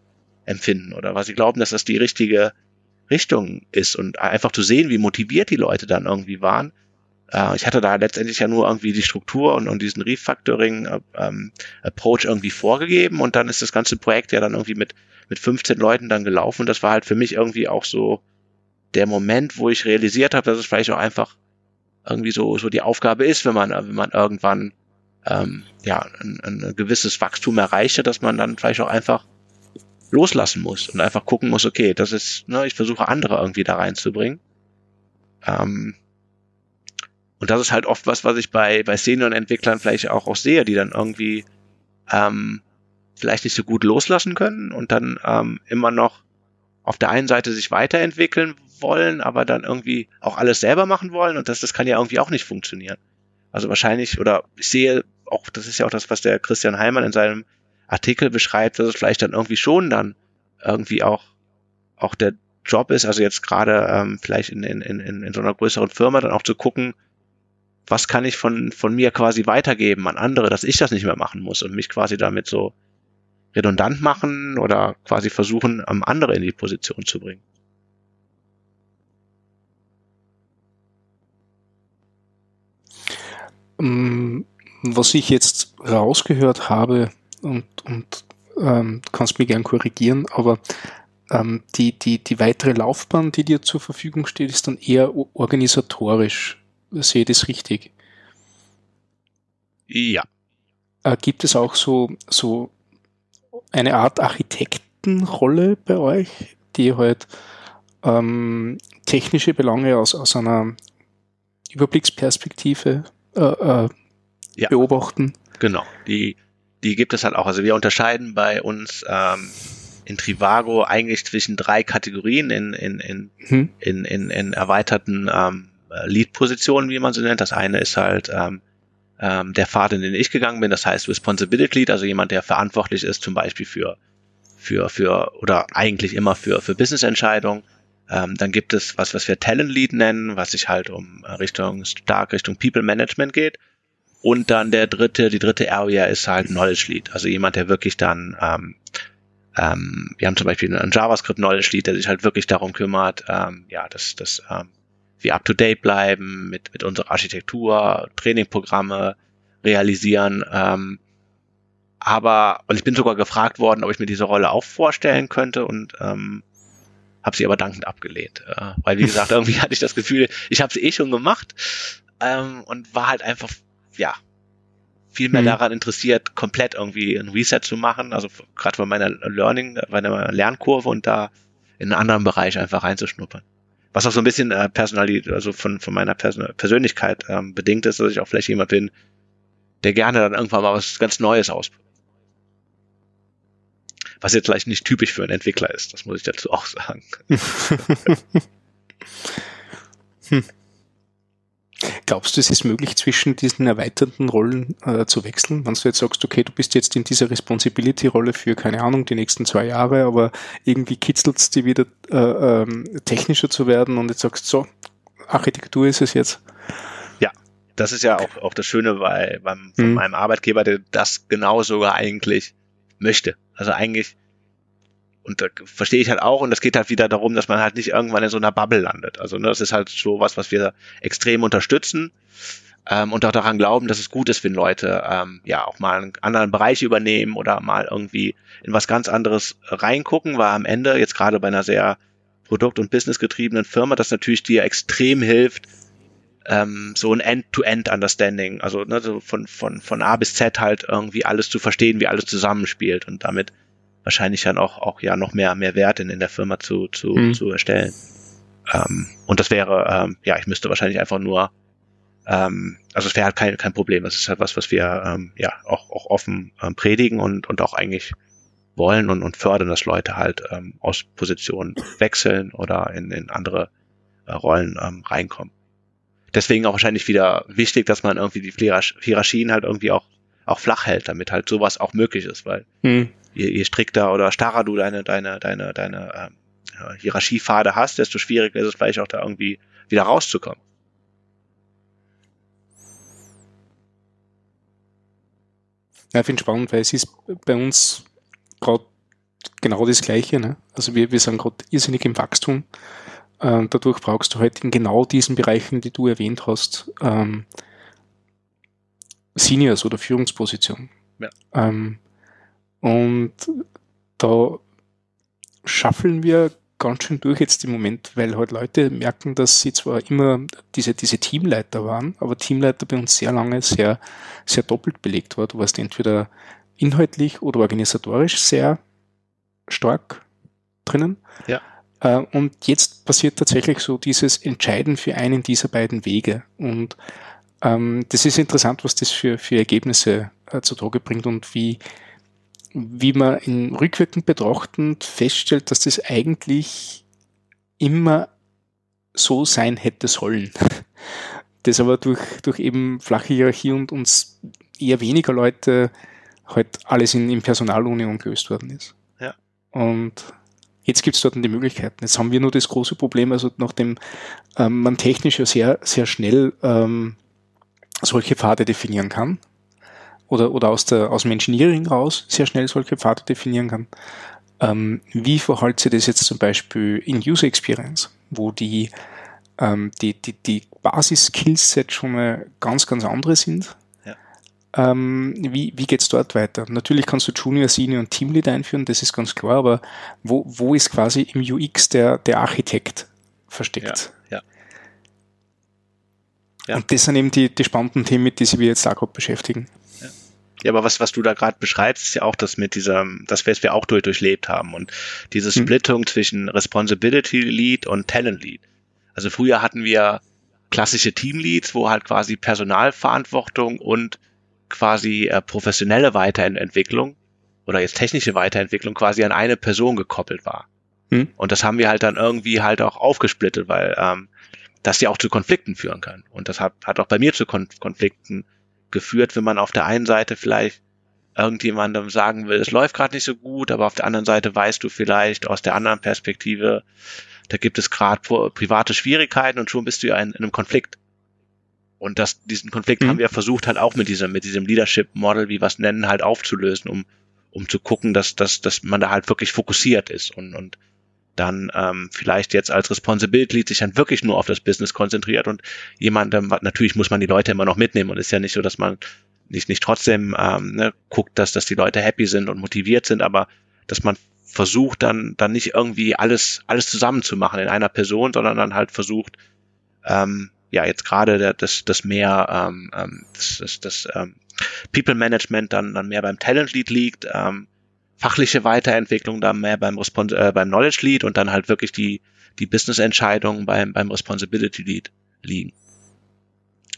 empfinden oder weil sie glauben, dass das die richtige Richtung ist und einfach zu sehen, wie motiviert die Leute dann irgendwie waren. Äh, ich hatte da letztendlich ja nur irgendwie die Struktur und, und diesen Refactoring äh, ähm, irgendwie vorgegeben und dann ist das ganze Projekt ja dann irgendwie mit, mit 15 Leuten dann gelaufen das war halt für mich irgendwie auch so der Moment, wo ich realisiert habe, dass es vielleicht auch einfach irgendwie so, so die Aufgabe ist, wenn man, wenn man irgendwann ähm, ja, ein, ein gewisses Wachstum erreicht, dass man dann vielleicht auch einfach loslassen muss und einfach gucken muss, okay, das ist, ne, ich versuche andere irgendwie da reinzubringen. Ähm, und das ist halt oft was, was ich bei, bei Senior-Entwicklern vielleicht auch, auch sehe, die dann irgendwie ähm, vielleicht nicht so gut loslassen können und dann ähm, immer noch auf der einen Seite sich weiterentwickeln wollen, aber dann irgendwie auch alles selber machen wollen und das, das kann ja irgendwie auch nicht funktionieren. Also wahrscheinlich, oder ich sehe auch, das ist ja auch das, was der Christian Heimann in seinem Artikel beschreibt, dass es vielleicht dann irgendwie schon dann irgendwie auch, auch der Job ist, also jetzt gerade ähm, vielleicht in, in, in, in so einer größeren Firma dann auch zu gucken, was kann ich von, von mir quasi weitergeben an andere, dass ich das nicht mehr machen muss und mich quasi damit so redundant machen oder quasi versuchen, ähm, andere in die Position zu bringen. Mm, was ich jetzt rausgehört habe, und, und ähm, kannst mich gern korrigieren, aber ähm, die, die, die weitere Laufbahn, die dir zur Verfügung steht, ist dann eher organisatorisch. Sehe ich das richtig? Ja. Äh, gibt es auch so, so eine Art Architektenrolle bei euch, die halt ähm, technische Belange aus, aus einer Überblicksperspektive äh, äh, ja. beobachten? Genau. Die die gibt es halt auch. Also wir unterscheiden bei uns ähm, in Trivago eigentlich zwischen drei Kategorien in, in, in, hm. in, in, in erweiterten ähm, Lead-Positionen, wie man sie nennt. Das eine ist halt ähm, ähm, der Pfad, in den ich gegangen bin, das heißt Responsibility Lead, also jemand, der verantwortlich ist zum Beispiel für, für, für oder eigentlich immer für, für Business-Entscheidungen. Ähm, dann gibt es was, was wir Talent Lead nennen, was sich halt um Richtung stark Richtung People Management geht. Und dann der dritte, die dritte Area ist halt Knowledge Lead. Also jemand, der wirklich dann, ähm, ähm, wir haben zum Beispiel einen JavaScript Knowledge Lead, der sich halt wirklich darum kümmert, ähm, ja, dass, dass ähm, wir up to date bleiben mit, mit unserer Architektur, Trainingprogramme realisieren. Ähm, aber, und ich bin sogar gefragt worden, ob ich mir diese Rolle auch vorstellen könnte und ähm, habe sie aber dankend abgelehnt. Äh, weil, wie gesagt, irgendwie hatte ich das Gefühl, ich habe sie eh schon gemacht ähm, und war halt einfach, ja, viel mehr mhm. daran interessiert, komplett irgendwie ein Reset zu machen, also gerade bei meiner Learning, bei meiner Lernkurve und da in einen anderen Bereich einfach reinzuschnuppern. Was auch so ein bisschen äh, Personalität, also von, von meiner Person Persönlichkeit ähm, bedingt ist, dass ich auch vielleicht jemand bin, der gerne dann irgendwann mal was ganz Neues ausprobiert. Was jetzt vielleicht nicht typisch für einen Entwickler ist, das muss ich dazu auch sagen. hm. Glaubst du, es ist möglich, zwischen diesen erweiterten Rollen äh, zu wechseln? Wenn du jetzt sagst, okay, du bist jetzt in dieser Responsibility-Rolle für, keine Ahnung, die nächsten zwei Jahre, aber irgendwie kitzelt es dir wieder äh, ähm, technischer zu werden und jetzt sagst, so, Architektur ist es jetzt. Ja, das ist ja auch, auch das Schöne bei, beim, von hm. meinem Arbeitgeber, der das genau sogar eigentlich möchte. Also eigentlich und da verstehe ich halt auch, und das geht halt wieder darum, dass man halt nicht irgendwann in so einer Bubble landet. Also ne, das ist halt so was, was wir extrem unterstützen ähm, und auch daran glauben, dass es gut ist, wenn Leute ähm, ja auch mal einen anderen Bereich übernehmen oder mal irgendwie in was ganz anderes reingucken, weil am Ende jetzt gerade bei einer sehr produkt- und businessgetriebenen Firma das natürlich dir extrem hilft, ähm, so ein End-to-End-Understanding, also ne, so von, von, von A bis Z halt irgendwie alles zu verstehen, wie alles zusammenspielt und damit wahrscheinlich dann auch, auch ja noch mehr, mehr Wert in, in der Firma zu, zu, mhm. zu erstellen. Ähm, und das wäre, ähm, ja, ich müsste wahrscheinlich einfach nur, ähm, also es wäre halt kein, kein Problem. Es ist halt was, was wir ähm, ja auch, auch offen ähm, predigen und, und auch eigentlich wollen und, und fördern, dass Leute halt ähm, aus Positionen wechseln oder in, in andere äh, Rollen ähm, reinkommen. Deswegen auch wahrscheinlich wieder wichtig, dass man irgendwie die Hierarchien halt irgendwie auch, auch flach hält, damit halt sowas auch möglich ist, weil hm je, je strikter oder starrer du deine, deine, deine, deine ähm, Hierarchiepfade hast, desto schwieriger ist es vielleicht auch da irgendwie wieder rauszukommen. Ja, ich finde spannend, weil es ist bei uns gerade genau das Gleiche. Ne? Also wir, wir sind gerade irrsinnig im Wachstum. Ähm, dadurch brauchst du halt in genau diesen Bereichen, die du erwähnt hast, ähm, Seniors oder Führungspositionen. Ja. Ähm, und da schaffeln wir ganz schön durch jetzt im Moment, weil halt Leute merken, dass sie zwar immer diese, diese Teamleiter waren, aber Teamleiter bei uns sehr lange sehr, sehr doppelt belegt war. Du warst entweder inhaltlich oder organisatorisch sehr stark drinnen. Ja. Äh, und jetzt passiert tatsächlich so dieses Entscheiden für einen dieser beiden Wege. Und ähm, das ist interessant, was das für, für Ergebnisse äh, zutage bringt und wie, wie man in rückwirkend betrachtend feststellt, dass das eigentlich immer so sein hätte sollen. Das aber durch, durch eben flache Hierarchie und uns eher weniger Leute halt alles in, in Personalunion gelöst worden ist. Ja. Und jetzt gibt es dort die Möglichkeiten. Jetzt haben wir nur das große Problem, also nachdem ähm, man technisch ja sehr, sehr schnell ähm, solche Pfade definieren kann, oder, oder aus, der, aus dem Engineering raus sehr schnell solche Pfade definieren kann. Ähm, wie verhält sich das jetzt zum Beispiel in User Experience, wo die, ähm, die, die, die Basis-Skillset schon mal ganz, ganz andere sind? Ja. Ähm, wie wie geht's dort weiter? Natürlich kannst du Junior, Senior und Teamlead einführen, das ist ganz klar, aber wo, wo ist quasi im UX der, der Architekt versteckt? Ja, ja. Ja. Und das sind eben die, die spannenden Themen, mit denen wir jetzt auch gerade beschäftigen. Ja, aber was, was du da gerade beschreibst, ist ja auch das mit dieser, das, was wir auch durch, durchlebt haben und diese hm. Splittung zwischen Responsibility Lead und Talent Lead. Also früher hatten wir klassische Teamleads, wo halt quasi Personalverantwortung und quasi äh, professionelle Weiterentwicklung oder jetzt technische Weiterentwicklung quasi an eine Person gekoppelt war. Hm. Und das haben wir halt dann irgendwie halt auch aufgesplittet, weil ähm, das ja auch zu Konflikten führen kann. Und das hat, hat auch bei mir zu Kon Konflikten geführt, wenn man auf der einen Seite vielleicht irgendjemandem sagen will, es läuft gerade nicht so gut, aber auf der anderen Seite weißt du vielleicht aus der anderen Perspektive, da gibt es gerade private Schwierigkeiten und schon bist du ja in, in einem Konflikt. Und das, diesen Konflikt mhm. haben wir versucht halt auch mit diesem, mit diesem Leadership Model, wie wir es nennen, halt aufzulösen, um, um zu gucken, dass, dass, dass man da halt wirklich fokussiert ist und, und dann ähm, vielleicht jetzt als Responsibility Lead sich dann wirklich nur auf das Business konzentriert und jemand, ähm, natürlich muss man die Leute immer noch mitnehmen und ist ja nicht so, dass man nicht, nicht trotzdem ähm, ne, guckt, dass, dass die Leute happy sind und motiviert sind, aber dass man versucht dann, dann nicht irgendwie alles, alles zusammen zu machen in einer Person, sondern dann halt versucht, ähm, ja, jetzt gerade das, das mehr, ähm, ähm, das, das, das ähm, People Management dann, dann mehr beim Talent Lead liegt, ähm, fachliche Weiterentwicklung dann mehr beim Respons äh, beim Knowledge Lead und dann halt wirklich die, die Business-Entscheidungen beim, beim Responsibility Lead liegen.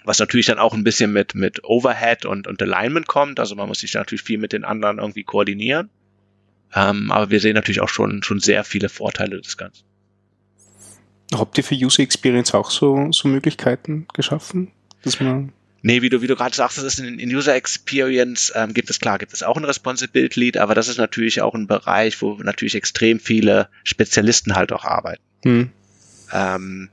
Was natürlich dann auch ein bisschen mit, mit Overhead und, und Alignment kommt. Also man muss sich natürlich viel mit den anderen irgendwie koordinieren. Ähm, aber wir sehen natürlich auch schon, schon sehr viele Vorteile des Ganzen. Habt ihr für User Experience auch so, so Möglichkeiten geschaffen, dass man Nee, wie du, wie du gerade sagst, das ist in, in User Experience, ähm, gibt es klar, gibt es auch ein Responsibility Lead, aber das ist natürlich auch ein Bereich, wo natürlich extrem viele Spezialisten halt auch arbeiten. Hm. Ähm,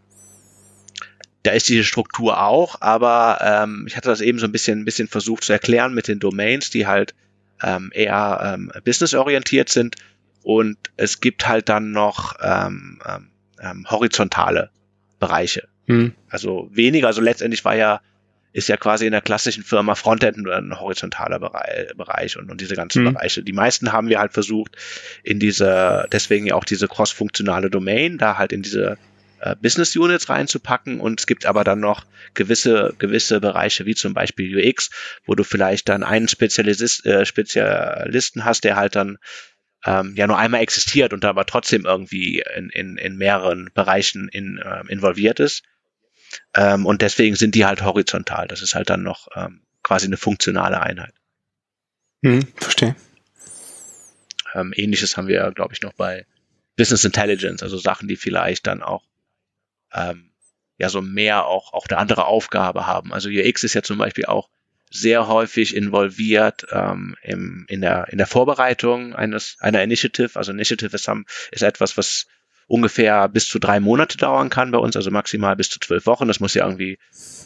da ist diese Struktur auch, aber ähm, ich hatte das eben so ein bisschen, ein bisschen versucht zu erklären mit den Domains, die halt ähm, eher ähm, businessorientiert sind und es gibt halt dann noch ähm, ähm, ähm horizontale Bereiche. Hm. Also weniger, also letztendlich war ja ist ja quasi in der klassischen Firma Frontend nur ein horizontaler Bereich und, und diese ganzen mhm. Bereiche. Die meisten haben wir halt versucht, in diese, deswegen ja auch diese cross-funktionale Domain, da halt in diese äh, Business Units reinzupacken und es gibt aber dann noch gewisse, gewisse Bereiche, wie zum Beispiel UX, wo du vielleicht dann einen Spezialist, äh, Spezialisten hast, der halt dann ähm, ja nur einmal existiert und da aber trotzdem irgendwie in, in, in mehreren Bereichen in, äh, involviert ist. Ähm, und deswegen sind die halt horizontal. Das ist halt dann noch ähm, quasi eine funktionale Einheit. Hm, verstehe. Ähm, Ähnliches haben wir, glaube ich, noch bei Business Intelligence, also Sachen, die vielleicht dann auch ähm, ja so mehr auch, auch eine andere Aufgabe haben. Also UX ist ja zum Beispiel auch sehr häufig involviert ähm, im, in, der, in der Vorbereitung eines einer Initiative. Also Initiative ist, haben, ist etwas, was ungefähr bis zu drei Monate dauern kann bei uns, also maximal bis zu zwölf Wochen. Das muss ja irgendwie,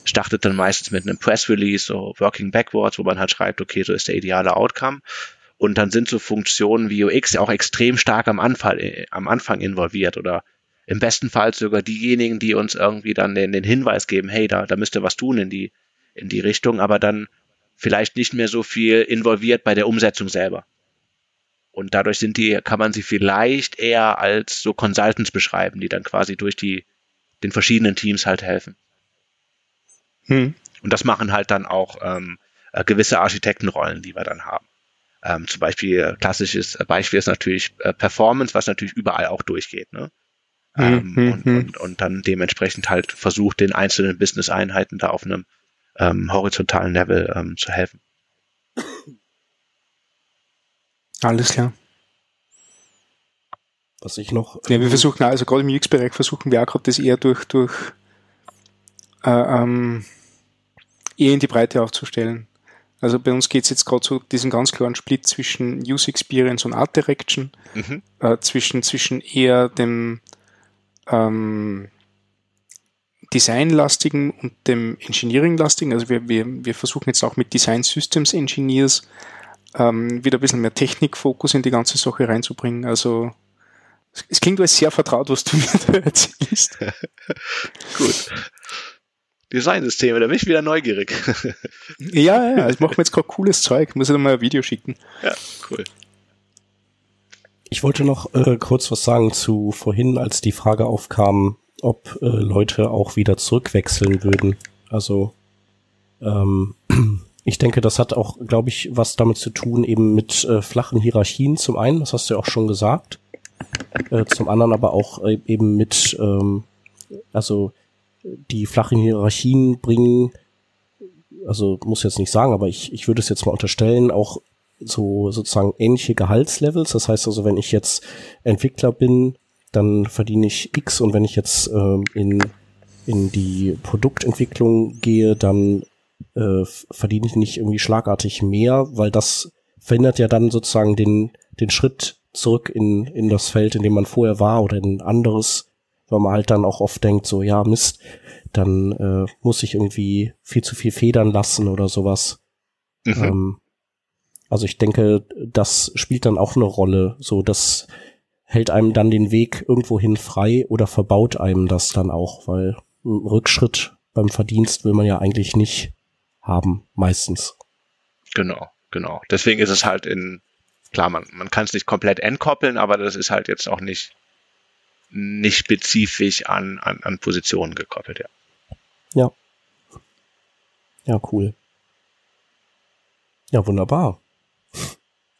startet dann meistens mit einem Press Release, so Working Backwards, wo man halt schreibt, okay, so ist der ideale Outcome. Und dann sind so Funktionen wie UX ja auch extrem stark am Anfang, äh, am Anfang involviert oder im besten Fall sogar diejenigen, die uns irgendwie dann den, den Hinweis geben, hey, da, da müsst ihr was tun in die, in die Richtung, aber dann vielleicht nicht mehr so viel involviert bei der Umsetzung selber. Und dadurch sind die, kann man sie vielleicht eher als so Consultants beschreiben, die dann quasi durch die, den verschiedenen Teams halt helfen. Hm. Und das machen halt dann auch ähm, äh, gewisse Architektenrollen, die wir dann haben. Ähm, zum Beispiel, äh, klassisches Beispiel ist natürlich äh, Performance, was natürlich überall auch durchgeht. Ne? Hm, ähm, hm, und, hm. und, und dann dementsprechend halt versucht, den einzelnen Business-Einheiten da auf einem ähm, horizontalen Level ähm, zu helfen. Alles klar. Was ich noch. Ja, wir versuchen, also gerade im UX-Bereich versuchen wir auch gerade das eher durch, durch äh, ähm, eher in die Breite aufzustellen. Also bei uns geht es jetzt gerade so diesen ganz klaren Split zwischen User Experience und Art Direction, mhm. äh, zwischen, zwischen eher dem ähm, Designlastigen und dem Engineering-lastigen. Also wir, wir, wir versuchen jetzt auch mit Design Systems Engineers ähm, wieder ein bisschen mehr Technikfokus in die ganze Sache reinzubringen. Also es klingt alles sehr vertraut, was du mir da erzählst. Gut. Designsysteme, da bin ich wieder neugierig. ja, ja, ich mache mir jetzt gerade cooles Zeug. Muss ich dir mal ein Video schicken. Ja, cool. Ich wollte noch äh, kurz was sagen zu vorhin, als die Frage aufkam, ob äh, Leute auch wieder zurückwechseln würden. Also ähm, ich denke, das hat auch, glaube ich, was damit zu tun, eben mit äh, flachen Hierarchien zum einen, das hast du ja auch schon gesagt, äh, zum anderen aber auch äh, eben mit, ähm, also die flachen Hierarchien bringen, also muss jetzt nicht sagen, aber ich, ich würde es jetzt mal unterstellen, auch so sozusagen ähnliche Gehaltslevels. Das heißt also, wenn ich jetzt Entwickler bin, dann verdiene ich X und wenn ich jetzt ähm, in, in die Produktentwicklung gehe, dann äh, verdiene ich nicht irgendwie schlagartig mehr, weil das verhindert ja dann sozusagen den, den Schritt zurück in, in das Feld, in dem man vorher war oder in ein anderes, weil man halt dann auch oft denkt, so ja, Mist, dann äh, muss ich irgendwie viel zu viel federn lassen oder sowas. Mhm. Ähm, also ich denke, das spielt dann auch eine Rolle, so das hält einem dann den Weg irgendwohin frei oder verbaut einem das dann auch, weil ein Rückschritt beim Verdienst will man ja eigentlich nicht haben, meistens. Genau, genau. Deswegen ist es halt in, klar, man, man kann es nicht komplett entkoppeln, aber das ist halt jetzt auch nicht, nicht spezifisch an, an, an Positionen gekoppelt, ja. Ja. Ja, cool. Ja, wunderbar.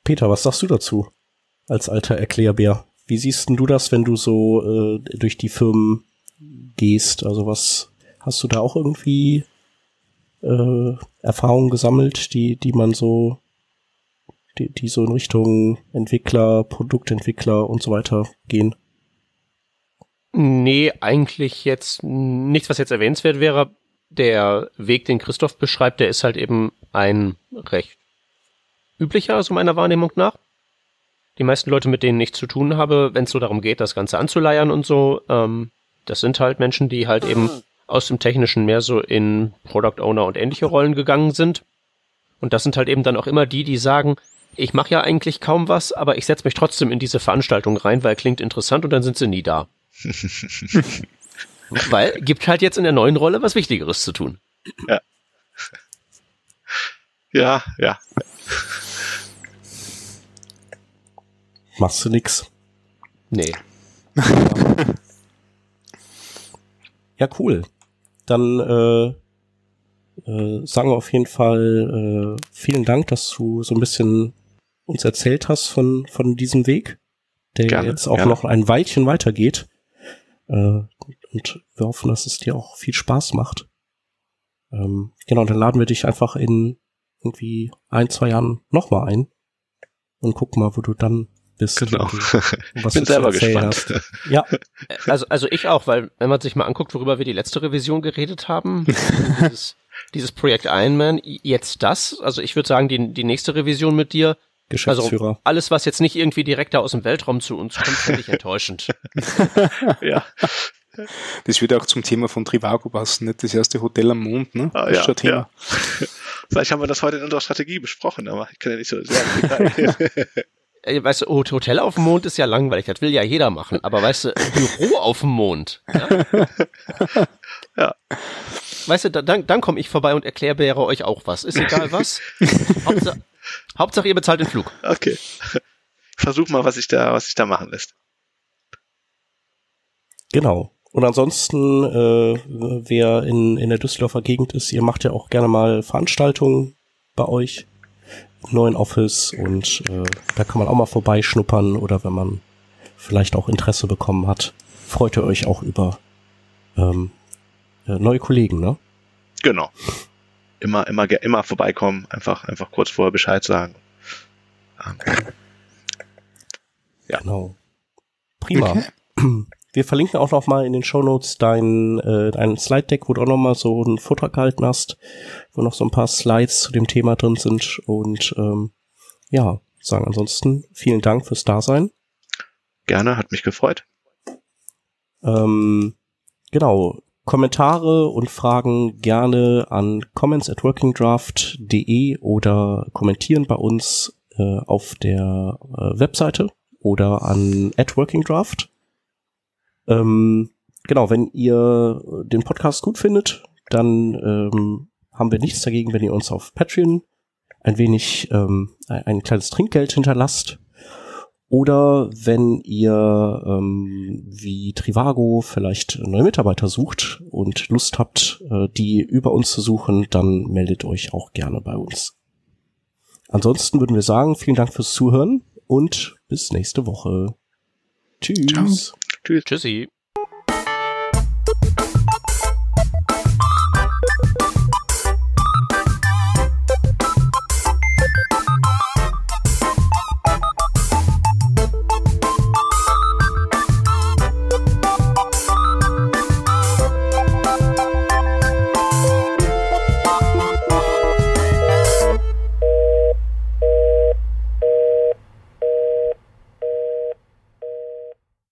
Peter, was sagst du dazu? Als alter Erklärbär. Wie siehst denn du das, wenn du so äh, durch die Firmen gehst? Also was hast du da auch irgendwie äh, Erfahrungen gesammelt, die, die man so, die, die so in Richtung Entwickler, Produktentwickler und so weiter gehen? Nee, eigentlich jetzt nichts, was jetzt erwähnenswert wäre. Der Weg, den Christoph beschreibt, der ist halt eben ein recht üblicher, so meiner Wahrnehmung nach. Die meisten Leute, mit denen ich zu tun habe, wenn es so darum geht, das Ganze anzuleiern und so, ähm, das sind halt Menschen, die halt eben aus dem Technischen mehr so in Product Owner und ähnliche Rollen gegangen sind. Und das sind halt eben dann auch immer die, die sagen, ich mache ja eigentlich kaum was, aber ich setze mich trotzdem in diese Veranstaltung rein, weil klingt interessant und dann sind sie nie da. weil gibt halt jetzt in der neuen Rolle was Wichtigeres zu tun. Ja. Ja, ja. Machst du nix? Nee. Ja, cool. Dann äh, äh, sagen wir auf jeden Fall äh, vielen Dank, dass du so ein bisschen uns erzählt hast von, von diesem Weg, der Gerne, jetzt auch gerne. noch ein Weilchen weitergeht. Äh, und wir hoffen, dass es dir auch viel Spaß macht. Ähm, genau, dann laden wir dich einfach in irgendwie ein, zwei Jahren nochmal ein und gucken mal, wo du dann bist. Genau. und Was Bin du selber gespannt. hast. Ja, Also, also ich auch, weil wenn man sich mal anguckt, worüber wir die letzte Revision geredet haben, dieses, dieses Projekt Ironman, jetzt das, also ich würde sagen, die, die nächste Revision mit dir, Geschäftsführer. also alles, was jetzt nicht irgendwie direkt da aus dem Weltraum zu uns kommt, finde ich enttäuschend. ja. Das würde auch zum Thema von Trivago passen, nicht das erste Hotel am Mond, ne? Ah, ja, Thema. Vielleicht haben wir das heute in unserer Strategie besprochen, aber ich kann ja nicht so sehr. Äh, Weißt du, Hot- Hotel auf dem Mond ist ja langweilig, das will ja jeder machen, aber weißt du, Büro auf dem Mond. Ja. Ja. Weißt du, da, dann, dann komme ich vorbei und erkläre euch auch was. Ist egal was. Hauptsache, Hauptsache ihr bezahlt den Flug. Okay. Ich versuch mal, was sich da, was sich da machen lässt. Genau. Und ansonsten, äh, wer in, in der Düsseldorfer Gegend ist, ihr macht ja auch gerne mal Veranstaltungen bei euch neuen Office und äh, da kann man auch mal vorbeischnuppern oder wenn man vielleicht auch Interesse bekommen hat, freut ihr euch auch über ähm, äh, neue Kollegen, ne? Genau. Immer, immer, immer vorbeikommen, einfach, einfach kurz vorher Bescheid sagen. Ja. Genau. Prima. Okay. Wir verlinken auch noch mal in den Shownotes dein, äh, dein Slide-Deck, wo du auch noch mal so einen Vortrag gehalten hast, wo noch so ein paar Slides zu dem Thema drin sind. Und ähm, ja, sagen ansonsten vielen Dank fürs Dasein. Gerne, hat mich gefreut. Ähm, genau. Kommentare und Fragen gerne an comments at workingdraft.de oder kommentieren bei uns äh, auf der äh, Webseite oder an at workingdraft. Ähm, genau, wenn ihr den Podcast gut findet, dann ähm, haben wir nichts dagegen, wenn ihr uns auf Patreon ein wenig ähm, ein, ein kleines Trinkgeld hinterlasst. Oder wenn ihr ähm, wie Trivago vielleicht neue Mitarbeiter sucht und Lust habt, äh, die über uns zu suchen, dann meldet euch auch gerne bei uns. Ansonsten würden wir sagen, vielen Dank fürs Zuhören und bis nächste Woche. Tschüss. Ciao. Tschüss. Tschüssi.